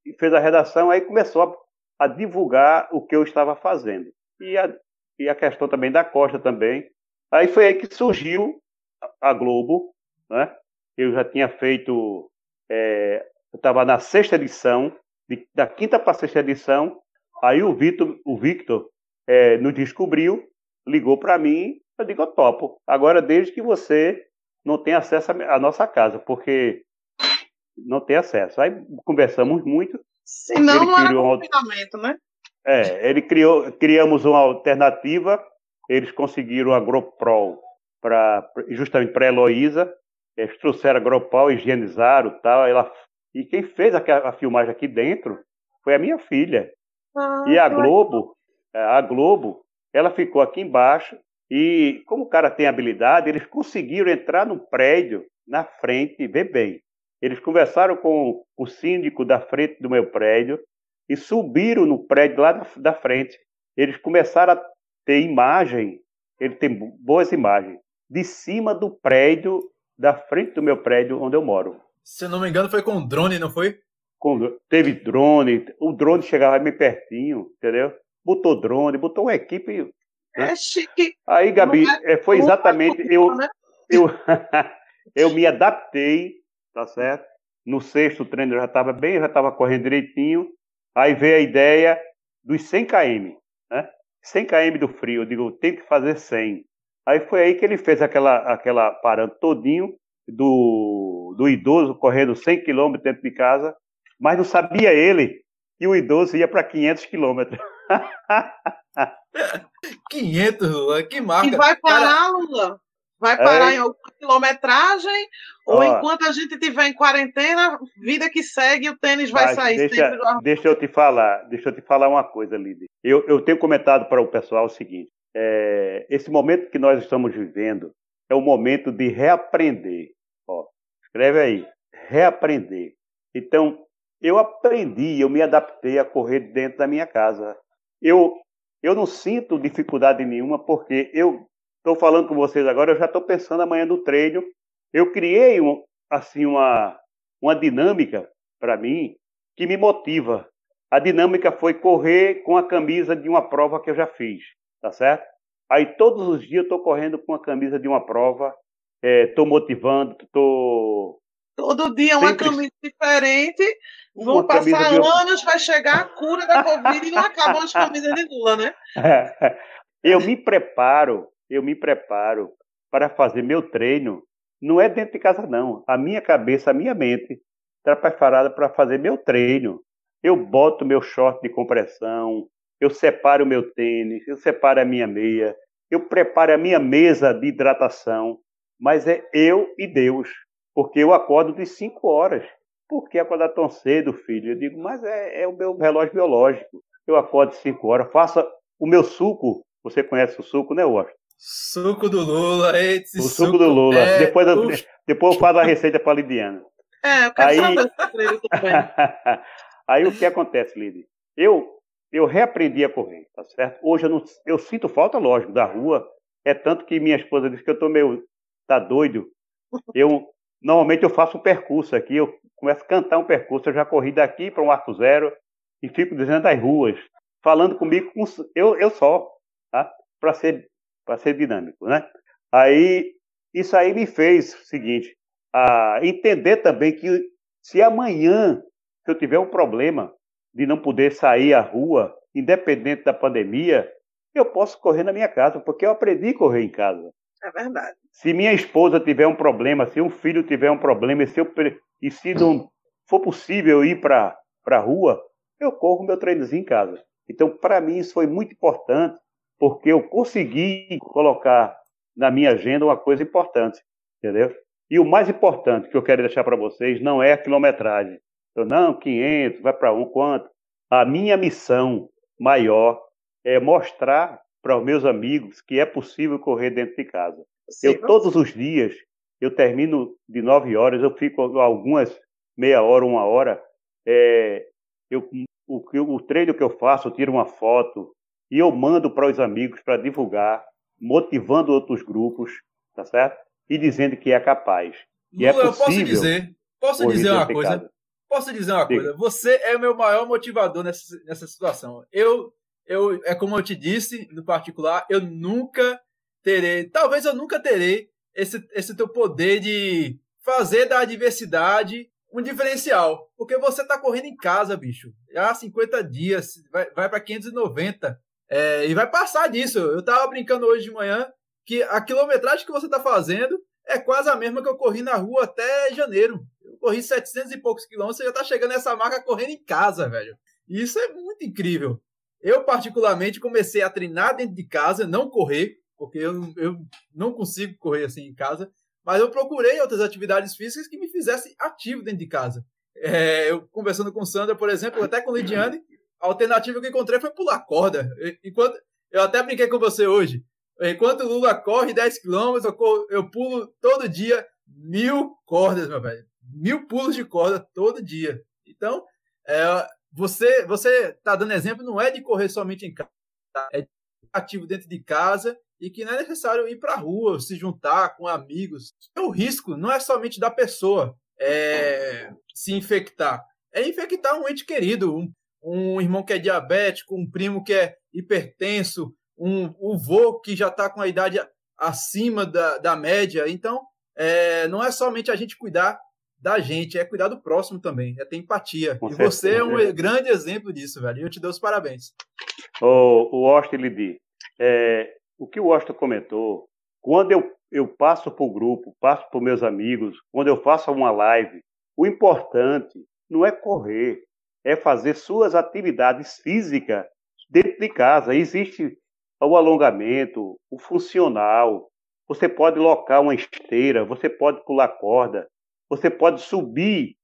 e, fez a redação, aí começou a, a, divulgar o que eu estava fazendo. E a, e a questão também da Costa também. Aí foi aí que surgiu a Globo, né? Eu já tinha feito, é, eu estava na sexta edição, de, da quinta para sexta edição, aí o Victor, o Victor é, nos descobriu, ligou para mim, eu digo, eu topo. Agora, desde que você não tem acesso à nossa casa, porque não tem acesso. Aí conversamos muito. Senão ele não era um confinamento, né? É, ele criou, criamos uma alternativa, eles conseguiram a GoPro para justamente para a Heloísa, eles trouxeram a GoPro, higienizaram tal, ela, e quem fez a, a filmagem aqui dentro foi a minha filha. Ah, e a Globo, a Globo, ela ficou aqui embaixo e como o cara tem habilidade, eles conseguiram entrar no prédio na frente e ver bem. Eles conversaram com o síndico da frente do meu prédio e subiram no prédio lá da, frente. Eles começaram a ter imagem, ele tem boas imagens, de cima do prédio, da frente do meu prédio onde eu moro. Se não me engano, foi com drone, não foi? Com, teve drone, o drone chegava bem pertinho, entendeu? Botou drone, botou uma equipe. Né? É chique. Aí, Gabi, é, é foi exatamente. Eu, né? eu, [LAUGHS] eu me adaptei, tá certo? No sexto treino eu já estava bem, já estava correndo direitinho. Aí veio a ideia dos 100 km, né? 100 km do frio. Eu digo, tem que fazer 100. Aí foi aí que ele fez aquela, aquela parando todinho do, do idoso correndo 100 km dentro de casa, mas não sabia ele que o idoso ia para 500 km. [LAUGHS] 500, Lula, que marca. E vai parar, Cara... Lula? Vai parar em alguma quilometragem? Ou enquanto a gente estiver em quarentena, vida que segue, o tênis vai sair deixa, sempre do Deixa eu te falar, deixa eu te falar uma coisa, Lídia. Eu, eu tenho comentado para o pessoal o seguinte: é, esse momento que nós estamos vivendo é o momento de reaprender. Ó, escreve aí, reaprender. Então, eu aprendi, eu me adaptei a correr dentro da minha casa. Eu, eu não sinto dificuldade nenhuma, porque eu estou falando com vocês agora, eu já estou pensando amanhã no treino. Eu criei um, assim uma, uma dinâmica para mim que me motiva. A dinâmica foi correr com a camisa de uma prova que eu já fiz, tá certo? Aí todos os dias eu estou correndo com a camisa de uma prova, estou é, motivando, estou Todo dia uma Sempre... camisa diferente. Vão uma passar anos, de... vai chegar a cura da Covid e não acabam as camisas de Lula, né? eu me preparo eu me preparo para fazer meu treino, não é dentro de casa, não. A minha cabeça, a minha mente está preparada para fazer meu treino. Eu boto meu short de compressão, eu separo o meu tênis, eu separo a minha meia, eu preparo a minha mesa de hidratação, mas é eu e Deus, porque eu acordo de 5 horas. Por que acordar tão cedo, filho? Eu digo, mas é, é o meu relógio biológico. Eu acordo de 5 horas, faça o meu suco. Você conhece o suco, né, Washington? Suco do Lula. Esse o suco, suco do Lula. É... Depois, eu, depois eu faço a receita para a Lidiana. É, eu quero aí... saber também. [LAUGHS] aí o que acontece, Lidy? Eu, eu reaprendi a correr, tá certo? Hoje eu, não, eu sinto falta, lógico, da rua. É tanto que minha esposa disse que eu tô meio. tá doido. Eu, normalmente eu faço um percurso aqui, eu começo a cantar um percurso. Eu já corri daqui para um arco zero e fico dizendo as ruas, falando comigo, com, eu, eu só, tá? Para ser ser dinâmico, né? Aí isso aí me fez o seguinte, a entender também que se amanhã se eu tiver um problema de não poder sair à rua, independente da pandemia, eu posso correr na minha casa, porque eu aprendi a correr em casa. É verdade. Se minha esposa tiver um problema, se um filho tiver um problema, e se, eu, e se não for possível ir para a rua, eu corro meu treinozinho em casa. Então, para mim, isso foi muito importante porque eu consegui colocar na minha agenda uma coisa importante, entendeu? E o mais importante que eu quero deixar para vocês não é a quilometragem. Eu, não, 500, vai para um, quanto? A minha missão maior é mostrar para os meus amigos que é possível correr dentro de casa. Sim, eu, todos os dias, eu termino de 9 horas, eu fico algumas meia hora, uma hora, é, eu o, o treino que eu faço, eu tiro uma foto e eu mando para os amigos para divulgar, motivando outros grupos, tá certo? E dizendo que é capaz. E é Lula, é possível eu posso dizer, posso dizer uma coisa? Posso dizer uma coisa? Você é o meu maior motivador nessa, nessa situação. Eu, eu, é como eu te disse, no particular, eu nunca terei, talvez eu nunca terei esse, esse teu poder de fazer da diversidade um diferencial. Porque você tá correndo em casa, bicho. Já há 50 dias, vai, vai para 590. É, e vai passar disso. Eu tava brincando hoje de manhã que a quilometragem que você tá fazendo é quase a mesma que eu corri na rua até janeiro. Eu corri 700 e poucos quilômetros, você já tá chegando nessa marca correndo em casa, velho. E isso é muito incrível. Eu, particularmente, comecei a treinar dentro de casa, não correr, porque eu, eu não consigo correr assim em casa, mas eu procurei outras atividades físicas que me fizessem ativo dentro de casa. É, eu conversando com Sandra, por exemplo, até com Lidiane, a alternativa que encontrei foi pular corda. Enquanto eu até brinquei com você hoje. Enquanto o Lula corre 10 km, eu, eu pulo todo dia mil cordas, meu velho. Mil pulos de corda todo dia. Então, é, você você tá dando exemplo, não é de correr somente em casa, é ativo dentro de casa e que não é necessário ir para a rua, se juntar com amigos. O risco não é somente da pessoa é, se infectar, é infectar um ente querido, um, um irmão que é diabético, um primo que é hipertenso, um, um vô que já está com a idade acima da, da média. Então, é, não é somente a gente cuidar da gente, é cuidar do próximo também, é ter empatia. Com e certeza. você é um grande exemplo disso, velho. E eu te dou os parabéns. O, o Austin Lidi, é, o que o Austin comentou, quando eu, eu passo para o grupo, passo para meus amigos, quando eu faço uma live, o importante não é correr, é fazer suas atividades físicas dentro de casa. Existe o alongamento, o funcional. Você pode locar uma esteira, você pode pular corda, você pode subir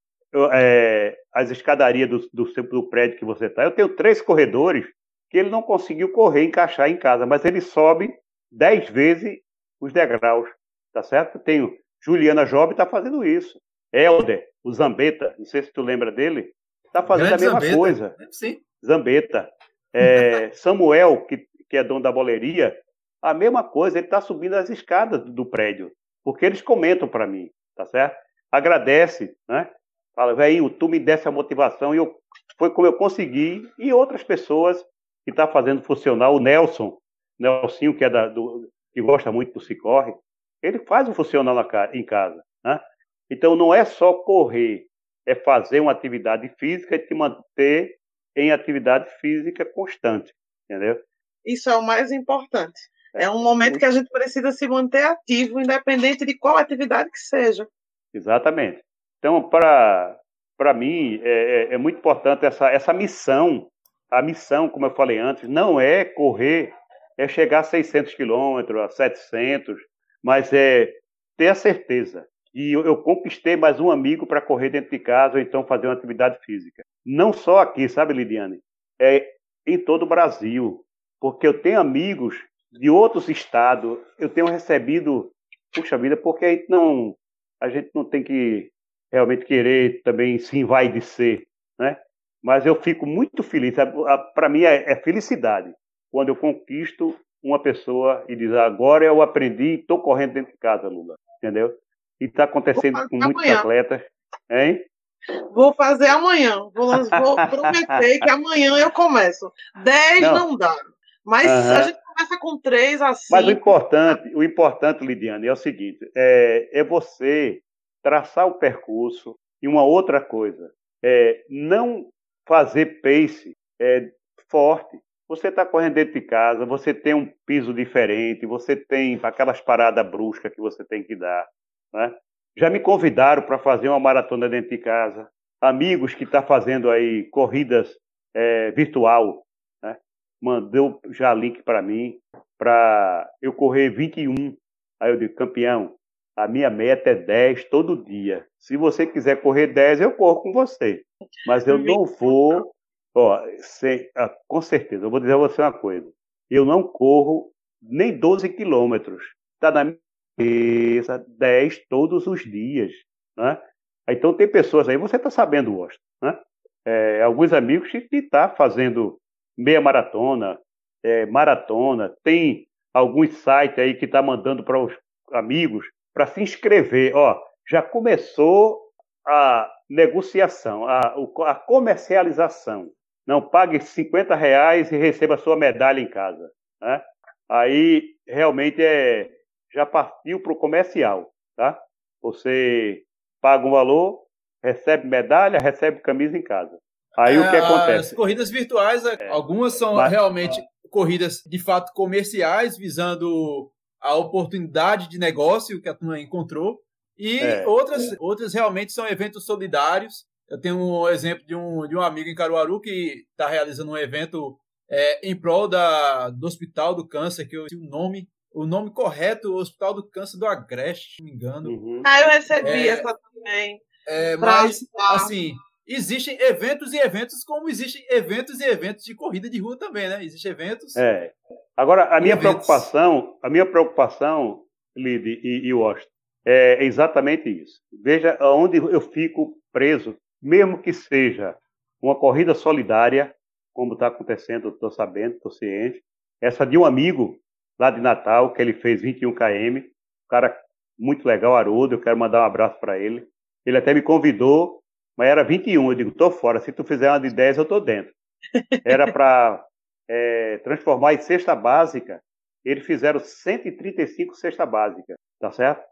é, as escadarias do, do, do prédio que você está. Eu tenho três corredores que ele não conseguiu correr, encaixar em casa, mas ele sobe dez vezes os degraus, tá certo? Tenho Juliana Job está fazendo isso. Helder, o Zambeta, não sei se tu lembra dele, está fazendo Grande a mesma Zambeta. coisa. Sim. Zambeta. É, [LAUGHS] Samuel, que, que é dono da boleria, a mesma coisa, ele está subindo as escadas do prédio, porque eles comentam para mim, tá certo? Agradece, né? Fala, velho, tu me desse a motivação e eu, foi como eu consegui, e outras pessoas que está fazendo funcionar. O Nelson, Nelsinho, que, é da, do, que gosta muito do Cicorre, ele faz o funcional na, em casa. Né? Então, não é só correr, é fazer uma atividade física e te manter em atividade física constante, entendeu? Isso é o mais importante. É, é um momento que a gente precisa se manter ativo, independente de qual atividade que seja. Exatamente. Então, para mim, é, é, é, muito importante essa, essa missão a missão, como eu falei antes, não é correr, é chegar a 600 quilômetros, a 700, mas é ter a certeza que eu, eu conquistei mais um amigo para correr dentro de casa ou então fazer uma atividade física. Não só aqui, sabe, Lidiane? É em todo o Brasil, porque eu tenho amigos de outros estados, eu tenho recebido, puxa vida, porque a gente não, a gente não tem que realmente querer também se envaidecer, né? mas eu fico muito feliz. Para mim é, é, felicidade quando eu conquisto uma pessoa e diz: agora eu aprendi e estou correndo dentro de casa, Lula. Entendeu? E está acontecendo com muitos amanhã. atletas. Hein? Vou fazer amanhã. Vou, vou [LAUGHS] prometer que amanhã eu começo. Dez não, não dá. Mas uhum. a gente começa com três assim. Mas o importante, o importante, Lidiane, é o seguinte: é, é você traçar o percurso e uma outra coisa. É, não fazer pace é, forte. Você está correndo dentro de casa, você tem um piso diferente, você tem aquelas paradas bruscas que você tem que dar. Né? Já me convidaram para fazer uma maratona dentro de casa. Amigos que estão tá fazendo aí corridas é, virtual? Mandou já link para mim para eu correr 21. Aí eu digo, campeão, a minha meta é 10 todo dia. Se você quiser correr 10, eu corro com você. Mas eu não vou. Ó, sem, ah, com certeza, eu vou dizer a você uma coisa. Eu não corro nem 12 quilômetros. Está na minha cabeça 10 todos os dias. Né? Então tem pessoas aí, você está sabendo, Washington, né? é, alguns amigos que estão tá fazendo meia maratona, é, maratona, tem alguns sites aí que está mandando para os amigos para se inscrever. Ó, já começou a negociação, a, a comercialização. Não pague 50 reais e receba sua medalha em casa. Né? Aí realmente é, já partiu para o comercial. Tá? Você paga um valor, recebe medalha, recebe camisa em casa. Aí é, o que acontece? As corridas virtuais, é, algumas são mas, realmente corridas de fato comerciais, visando a oportunidade de negócio que a turma encontrou. E é. outras, outras realmente são eventos solidários. Eu tenho um exemplo de um, de um amigo em Caruaru que está realizando um evento é, em prol da, do Hospital do Câncer, que eu sei o nome, o nome correto, o Hospital do Câncer do Agreste, se não me engano. Uhum. Ah, eu recebi é, essa também. É, mas, assim, existem eventos e eventos, como existem eventos e eventos de corrida de rua também, né? Existem eventos. É. Agora, a minha eventos. preocupação, a minha preocupação, Lid e, e Washington, é exatamente isso. Veja aonde eu fico preso, mesmo que seja uma corrida solidária, como está acontecendo, estou sabendo, estou ciente. Essa de um amigo lá de Natal, que ele fez 21 km, um cara muito legal, Haroldo, eu quero mandar um abraço para ele. Ele até me convidou, mas era 21, eu digo, tô fora, se tu fizer uma de 10, eu tô dentro. Era para é, transformar em cesta básica, eles fizeram 135 cesta básica, tá certo?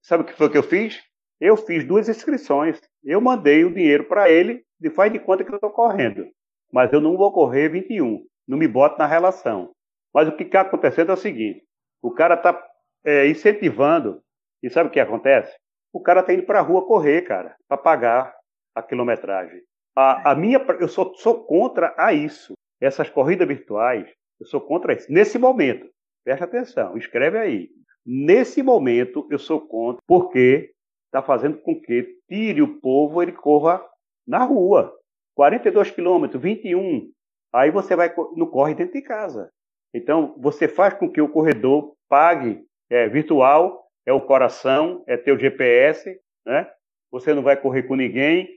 Sabe o que foi que eu fiz? Eu fiz duas inscrições. Eu mandei o dinheiro para ele e faz de conta que eu estou correndo. Mas eu não vou correr 21. Não me boto na relação. Mas o que está acontecendo é o seguinte: o cara está é, incentivando. E sabe o que acontece? O cara está indo para a rua correr, cara, para pagar a quilometragem. A, a minha, eu sou, sou contra a isso. Essas corridas virtuais, eu sou contra isso. Nesse momento, preste atenção, escreve aí. Nesse momento, eu sou contra, porque está fazendo com que tire o povo, ele corra na rua. 42 quilômetros, 21. Aí você vai no corre dentro de casa. Então, você faz com que o corredor pague é, virtual, é o coração, é teu GPS, né? Você não vai correr com ninguém.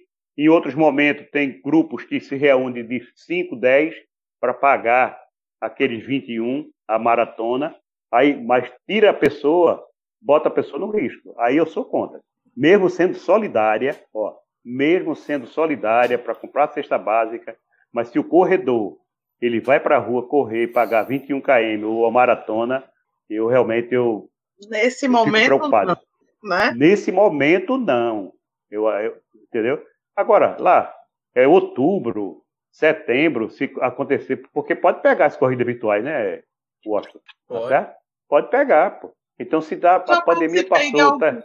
Em outros momentos, tem grupos que se reúnem de 5, 10 para pagar aqueles 21, a maratona. Aí, mas tira a pessoa, bota a pessoa no risco. Aí eu sou contra. Mesmo sendo solidária, ó, mesmo sendo solidária para comprar a cesta básica, mas se o corredor ele vai para a rua correr e pagar 21 km ou a maratona, eu realmente eu nesse eu momento preocupado. Não, né? Nesse momento não. Eu, eu, entendeu? Agora, lá é outubro, setembro, se acontecer, porque pode pegar as corridas virtuais, né, Washington? Tá pode. Tá pode pegar, pô. Então, se dá, a pandemia passou. Tá...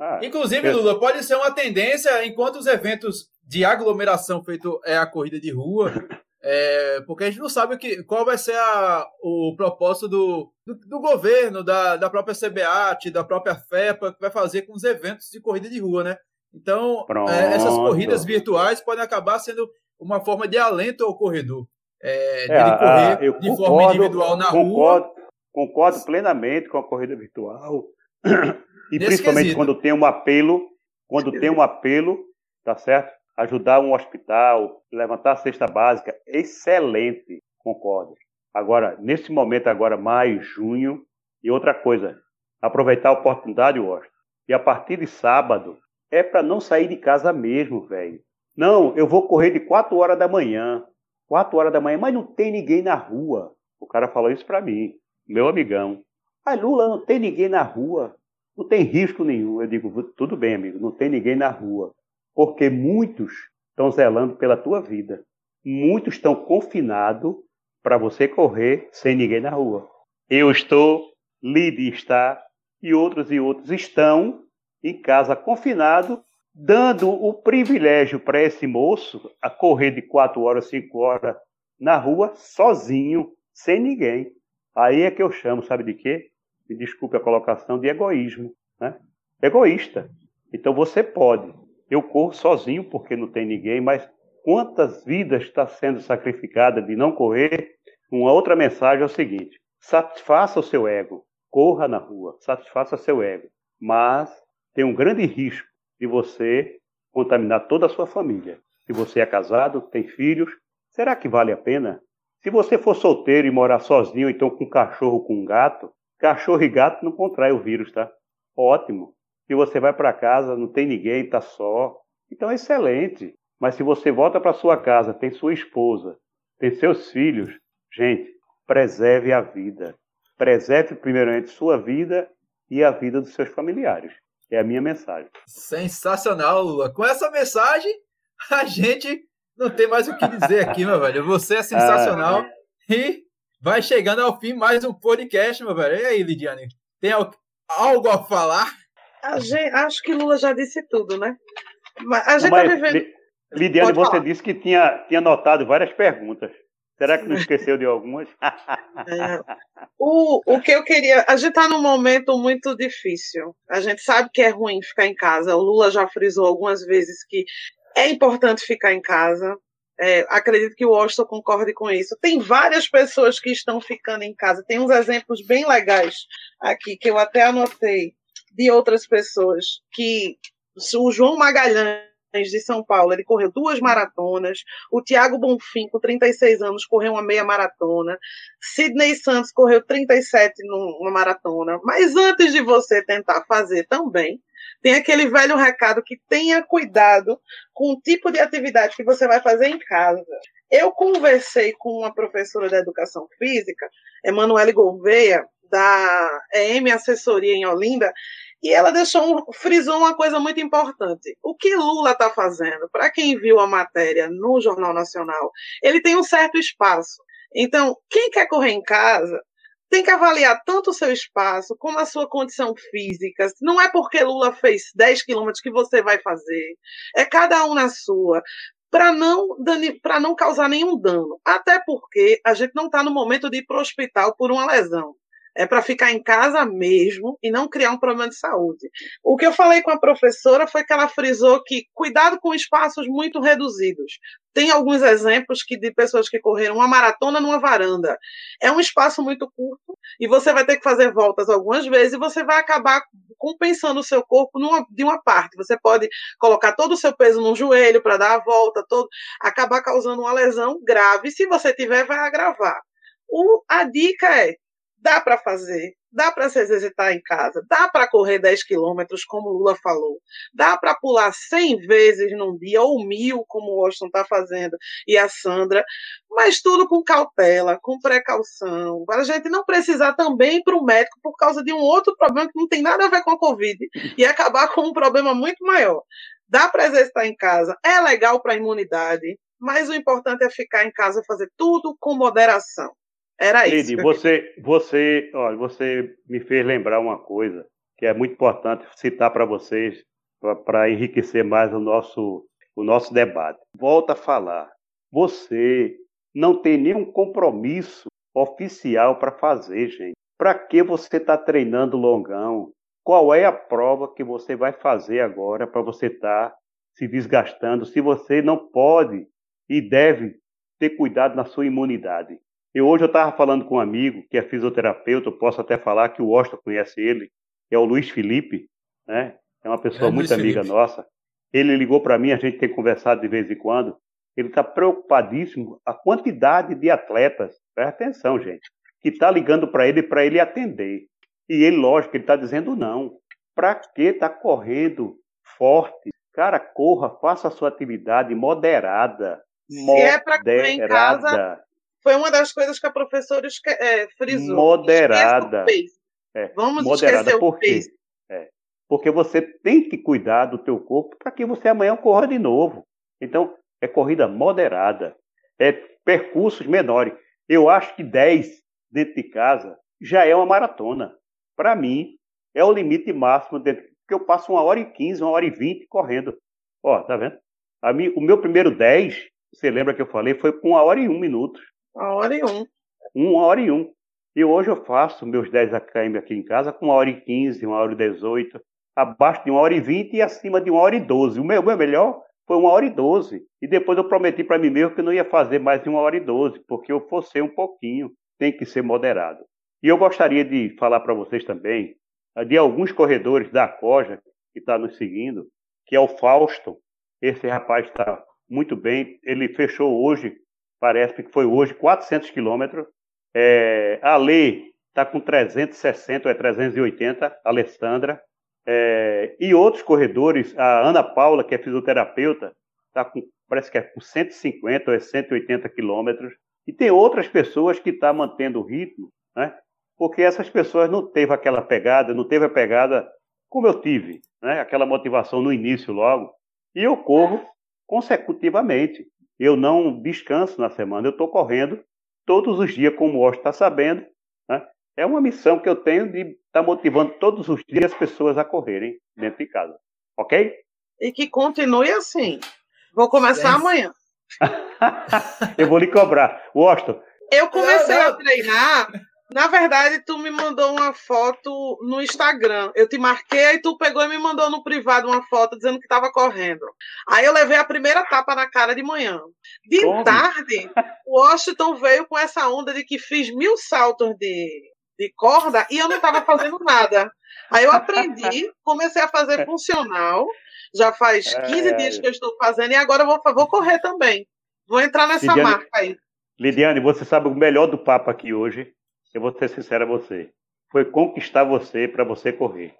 Ah, Inclusive, Lula, pode ser uma tendência enquanto os eventos de aglomeração feito é a corrida de rua, [LAUGHS] é, porque a gente não sabe que, qual vai ser a, o propósito do, do, do, governo, da, da própria CBAT, da própria FEPA, que vai fazer com os eventos de corrida de rua, né? Então, é, essas corridas virtuais podem acabar sendo uma forma de alento ao corredor. É, de ele correr de concordo, forma individual na concordo, rua. Concordo plenamente com a corrida virtual. E principalmente quesito. quando tem um apelo, quando tem um apelo, tá certo? Ajudar um hospital, levantar a cesta básica, excelente, concordo. Agora, nesse momento agora, maio, junho, e outra coisa, aproveitar a oportunidade, Washington, e a partir de sábado, é para não sair de casa mesmo, velho. Não, eu vou correr de 4 horas da manhã. 4 horas da manhã, mas não tem ninguém na rua. O cara falou isso para mim, meu amigão. Ah, Lula, não tem ninguém na rua. Não tem risco nenhum. Eu digo, tudo bem, amigo, não tem ninguém na rua. Porque muitos estão zelando pela tua vida. Muitos estão confinados para você correr sem ninguém na rua. Eu estou, Lide está, e outros e outros estão em casa confinado, dando o privilégio para esse moço a correr de quatro horas, cinco horas na rua, sozinho, sem ninguém. Aí é que eu chamo, sabe de quê? me desculpe a colocação, de egoísmo. Né? Egoísta. Então você pode. Eu corro sozinho porque não tem ninguém, mas quantas vidas está sendo sacrificada de não correr? Uma outra mensagem é o seguinte: satisfaça o seu ego, corra na rua, satisfaça seu ego, mas tem um grande risco de você contaminar toda a sua família. Se você é casado, tem filhos, será que vale a pena? Se você for solteiro e morar sozinho, então com cachorro, com gato, cachorro e gato não contrai o vírus, tá? Ótimo. Se você vai para casa, não tem ninguém, está só, então é excelente. Mas se você volta para sua casa, tem sua esposa, tem seus filhos, gente, preserve a vida. Preserve primeiramente sua vida e a vida dos seus familiares. É a minha mensagem. Sensacional, Lula. Com essa mensagem, [LAUGHS] a gente não tem mais o que dizer aqui, meu velho. Você é sensacional. Ah, e vai chegando ao fim mais um podcast, meu velho. E aí, Lidiane? Tem algo a falar? A gente, acho que Lula já disse tudo, né? Mas a gente está vivendo. Lidiane, você falar. disse que tinha, tinha notado várias perguntas. Será que não esqueceu de algumas? É, o, o que eu queria. A gente está num momento muito difícil. A gente sabe que é ruim ficar em casa. O Lula já frisou algumas vezes que é importante ficar em casa. É, acredito que o Washington concorde com isso. Tem várias pessoas que estão ficando em casa. Tem uns exemplos bem legais aqui que eu até anotei de outras pessoas que o João Magalhães de São Paulo, ele correu duas maratonas. O Tiago Bonfim, com 36 anos, correu uma meia maratona. Sidney Santos correu 37 numa maratona. Mas antes de você tentar fazer também, tem aquele velho recado que tenha cuidado com o tipo de atividade que você vai fazer em casa. Eu conversei com uma professora da educação física, Emanuele Gouveia, da EM Assessoria em Olinda, e ela deixou frisou uma coisa muito importante. O que Lula está fazendo, para quem viu a matéria no Jornal Nacional, ele tem um certo espaço. Então, quem quer correr em casa tem que avaliar tanto o seu espaço como a sua condição física. Não é porque Lula fez 10 quilômetros que você vai fazer. É cada um na sua para não, não causar nenhum dano. Até porque a gente não está no momento de ir para o hospital por uma lesão é para ficar em casa mesmo e não criar um problema de saúde. O que eu falei com a professora foi que ela frisou que cuidado com espaços muito reduzidos. Tem alguns exemplos que de pessoas que correram uma maratona numa varanda. É um espaço muito curto e você vai ter que fazer voltas algumas vezes e você vai acabar compensando o seu corpo numa, de uma parte. Você pode colocar todo o seu peso no joelho para dar a volta, todo, acabar causando uma lesão grave. Se você tiver, vai agravar. O, a dica é Dá para fazer, dá para se exercitar em casa, dá para correr 10 quilômetros, como Lula falou, dá para pular 100 vezes num dia, ou mil, como o Washington está fazendo, e a Sandra, mas tudo com cautela, com precaução, para a gente não precisar também ir para o médico por causa de um outro problema que não tem nada a ver com a Covid e acabar com um problema muito maior. Dá para exercitar em casa, é legal para a imunidade, mas o importante é ficar em casa e fazer tudo com moderação. Era isso. Lidi, você, você, olha, você me fez lembrar uma coisa que é muito importante citar para vocês, para enriquecer mais o nosso, o nosso debate. Volta a falar. Você não tem nenhum compromisso oficial para fazer, gente. Para que você está treinando longão? Qual é a prova que você vai fazer agora para você estar tá se desgastando se você não pode e deve ter cuidado na sua imunidade? E hoje eu estava falando com um amigo que é fisioterapeuta, eu posso até falar que o Washington conhece ele, é o Luiz Felipe, né? É uma pessoa é, muito Luiz amiga Felipe. nossa. Ele ligou para mim, a gente tem conversado de vez em quando. Ele está preocupadíssimo a quantidade de atletas, presta atenção, gente, que está ligando para ele para ele atender. E ele, lógico, ele está dizendo não. Para que está correndo forte? Cara, corra, faça a sua atividade moderada. Se moderada. é para correr em casa, foi uma das coisas que a professora é, frisou. Moderada. É, Vamos moderada, esquecer por quê? É, porque você tem que cuidar do teu corpo para que você amanhã corra de novo. Então, é corrida moderada. É percursos menores. Eu acho que 10 dentro de casa já é uma maratona. Para mim, é o limite máximo dentro. Porque eu passo uma hora e 15, uma hora e 20 correndo. Ó, tá vendo? A mim, o meu primeiro 10, você lembra que eu falei, foi com uma hora e um minutos. Uma hora e um. Uma hora e um. E hoje eu faço meus 10 AKM aqui em casa com uma hora e 15, uma hora e 18, abaixo de uma hora e 20 e acima de uma hora e 12. O meu, meu melhor foi uma hora e 12. E depois eu prometi para mim mesmo que não ia fazer mais de uma hora e 12, porque eu forcei um pouquinho. Tem que ser moderado. E eu gostaria de falar para vocês também de alguns corredores da Coja que está nos seguindo, que é o Fausto. Esse rapaz está muito bem. Ele fechou hoje, parece que foi hoje, 400 quilômetros. É, a Lei está com 360 ou é 380, Alessandra. É, e outros corredores, a Ana Paula, que é fisioterapeuta, está com, parece que é com 150 ou é 180 quilômetros. E tem outras pessoas que estão tá mantendo o ritmo, né? porque essas pessoas não teve aquela pegada, não teve a pegada como eu tive, né? aquela motivação no início logo. E eu corro consecutivamente. Eu não descanso na semana, eu estou correndo todos os dias, como o Osh está sabendo. Né? É uma missão que eu tenho de estar tá motivando todos os dias as pessoas a correrem dentro de casa. Ok? E que continue assim. Vou começar amanhã. [LAUGHS] eu vou lhe cobrar. Washington. Eu comecei a treinar na verdade, tu me mandou uma foto no Instagram. Eu te marquei e tu pegou e me mandou no privado uma foto dizendo que estava correndo. Aí eu levei a primeira tapa na cara de manhã. De Como? tarde, o Washington veio com essa onda de que fiz mil saltos de, de corda e eu não estava fazendo nada. Aí eu aprendi, comecei a fazer funcional. Já faz 15 é... dias que eu estou fazendo e agora eu vou, vou correr também. Vou entrar nessa Lidiane, marca aí. Lidiane, você sabe o melhor do papo aqui hoje? Eu vou ser sincero a você, foi conquistar você para você correr.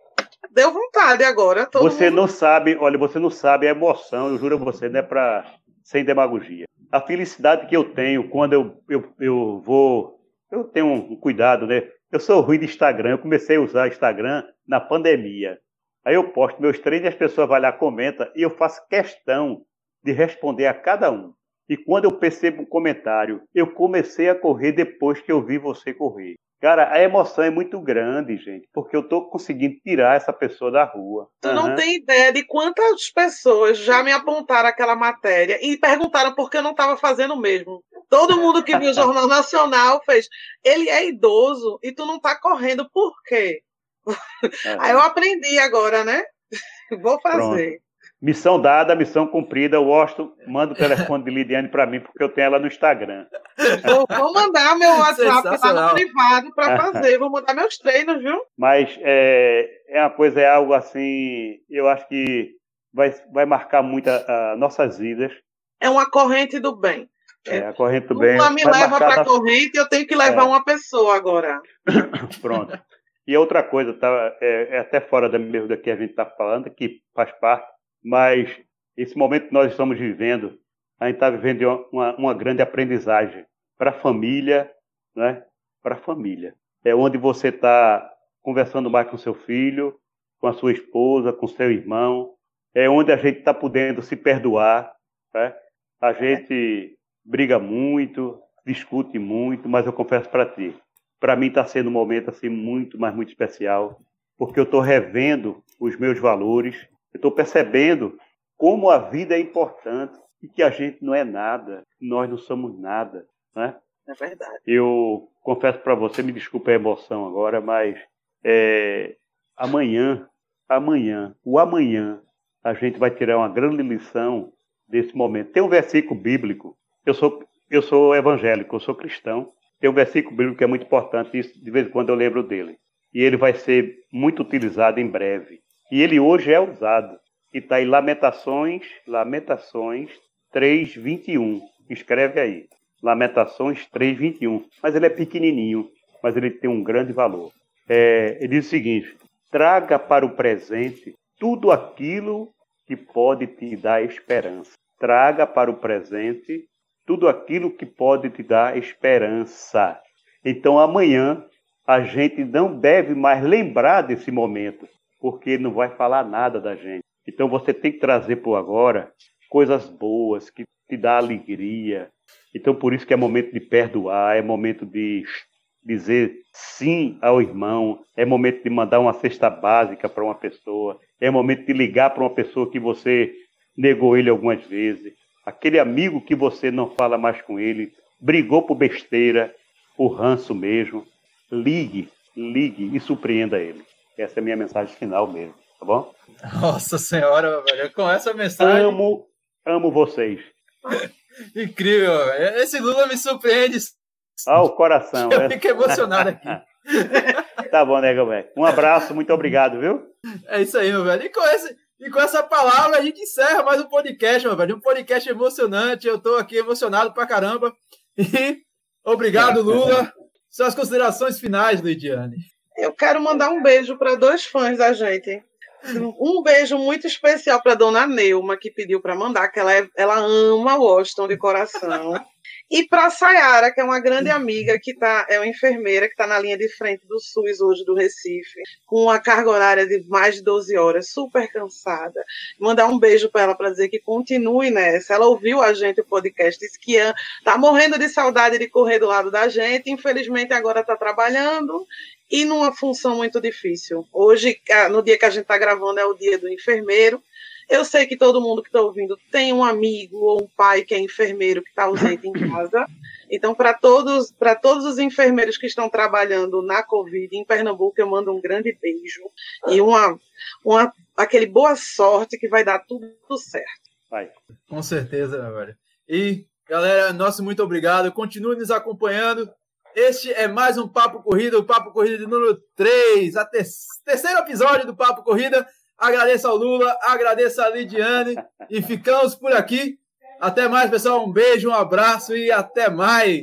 Deu vontade agora. você mundo... não sabe, olha, você não sabe a emoção, eu juro a você, não é para sem demagogia. A felicidade que eu tenho quando eu, eu, eu vou, eu tenho um cuidado, né? Eu sou ruim de Instagram, eu comecei a usar Instagram na pandemia. Aí eu posto meus treinos e as pessoas vão lá, comentam, e eu faço questão de responder a cada um. E quando eu percebo um comentário, eu comecei a correr depois que eu vi você correr. Cara, a emoção é muito grande, gente, porque eu tô conseguindo tirar essa pessoa da rua. Tu uhum. não tem ideia de quantas pessoas já me apontaram aquela matéria e perguntaram por que eu não estava fazendo o mesmo. Todo mundo que viu o Jornal [LAUGHS] Nacional fez. Ele é idoso e tu não tá correndo, por quê? Uhum. Aí eu aprendi agora, né? [LAUGHS] Vou fazer. Pronto. Missão dada, missão cumprida. Washington, manda o telefone de Lidiane para mim, porque eu tenho ela no Instagram. Vou, vou mandar meu WhatsApp lá no privado para fazer. Vou mandar meus treinos, viu? Mas é, é uma coisa, é algo assim, eu acho que vai, vai marcar muito as nossas vidas. É uma corrente do bem. É, a corrente do bem. Uma me leva para a corrente eu tenho que levar é. uma pessoa agora. [COUGHS] Pronto. E outra coisa, tá, é, é até fora da mesma que a gente está falando, que faz parte, mas esse momento que nós estamos vivendo, a gente está vivendo uma, uma, grande aprendizagem para a família, né? Para a família. É onde você está conversando mais com seu filho, com a sua esposa, com seu irmão. É onde a gente está podendo se perdoar. Né? A gente briga muito, discute muito, mas eu confesso para ti, para mim está sendo um momento assim muito, mas muito especial, porque eu estou revendo os meus valores, eu estou percebendo como a vida é importante e que a gente não é nada, nós não somos nada, né? É verdade. Eu confesso para você, me desculpe a emoção agora, mas é, amanhã, amanhã, o amanhã, a gente vai tirar uma grande lição desse momento. Tem um versículo bíblico. Eu sou eu sou evangélico, eu sou cristão. Tem um versículo bíblico que é muito importante, isso de vez em quando eu lembro dele. E ele vai ser muito utilizado em breve. E ele hoje é usado. E está em Lamentações, Lamentações 3:21. Escreve aí. Lamentações 3:21. Mas ele é pequenininho, mas ele tem um grande valor. É, ele diz o seguinte: traga para o presente tudo aquilo que pode te dar esperança. Traga para o presente tudo aquilo que pode te dar esperança. Então amanhã a gente não deve mais lembrar desse momento, porque não vai falar nada da gente. Então você tem que trazer por agora coisas boas, que te dá alegria. Então por isso que é momento de perdoar, é momento de dizer sim ao irmão, é momento de mandar uma cesta básica para uma pessoa, é momento de ligar para uma pessoa que você negou ele algumas vezes, aquele amigo que você não fala mais com ele, brigou por besteira, por ranço mesmo, ligue, ligue e surpreenda ele. Essa é a minha mensagem final mesmo, tá bom? Nossa Senhora, velho, com essa mensagem. Amo, amo vocês. [LAUGHS] Incrível, esse Lula me surpreende. Ah, o coração. [LAUGHS] Eu é. fico emocionado aqui. [LAUGHS] tá bom, né, velho? Um abraço, muito obrigado, viu? É isso aí, meu velho. E com esse, E com essa palavra a gente encerra mais um podcast, meu velho. Um podcast emocionante. Eu tô aqui emocionado pra caramba. E obrigado, Lula. Suas considerações finais, Lidiane. Eu quero mandar um beijo para dois fãs da gente. Um beijo muito especial para dona Neuma, que pediu para mandar, que ela, é, ela ama Washington de coração. E para Sayara, que é uma grande amiga, que tá, é uma enfermeira que está na linha de frente do SUS hoje do Recife, com uma carga horária de mais de 12 horas, super cansada. Mandar um beijo para ela para dizer que continue nessa. Ela ouviu a gente o podcast, disse que está morrendo de saudade de correr do lado da gente, infelizmente agora está trabalhando e numa função muito difícil. Hoje, no dia que a gente está gravando, é o dia do enfermeiro. Eu sei que todo mundo que está ouvindo tem um amigo ou um pai que é enfermeiro que está ausente em [COUGHS] casa. Então, para todos, para todos os enfermeiros que estão trabalhando na Covid em Pernambuco, eu mando um grande beijo e uma, uma aquele boa sorte que vai dar tudo certo. Vai. Com certeza, meu velho. E galera, nosso muito obrigado. Continue nos acompanhando. Este é mais um Papo Corrida, o Papo Corrida de número 3, a te terceiro episódio do Papo Corrida. Agradeço ao Lula, agradeço a Lidiane e ficamos por aqui. Até mais, pessoal. Um beijo, um abraço e até mais.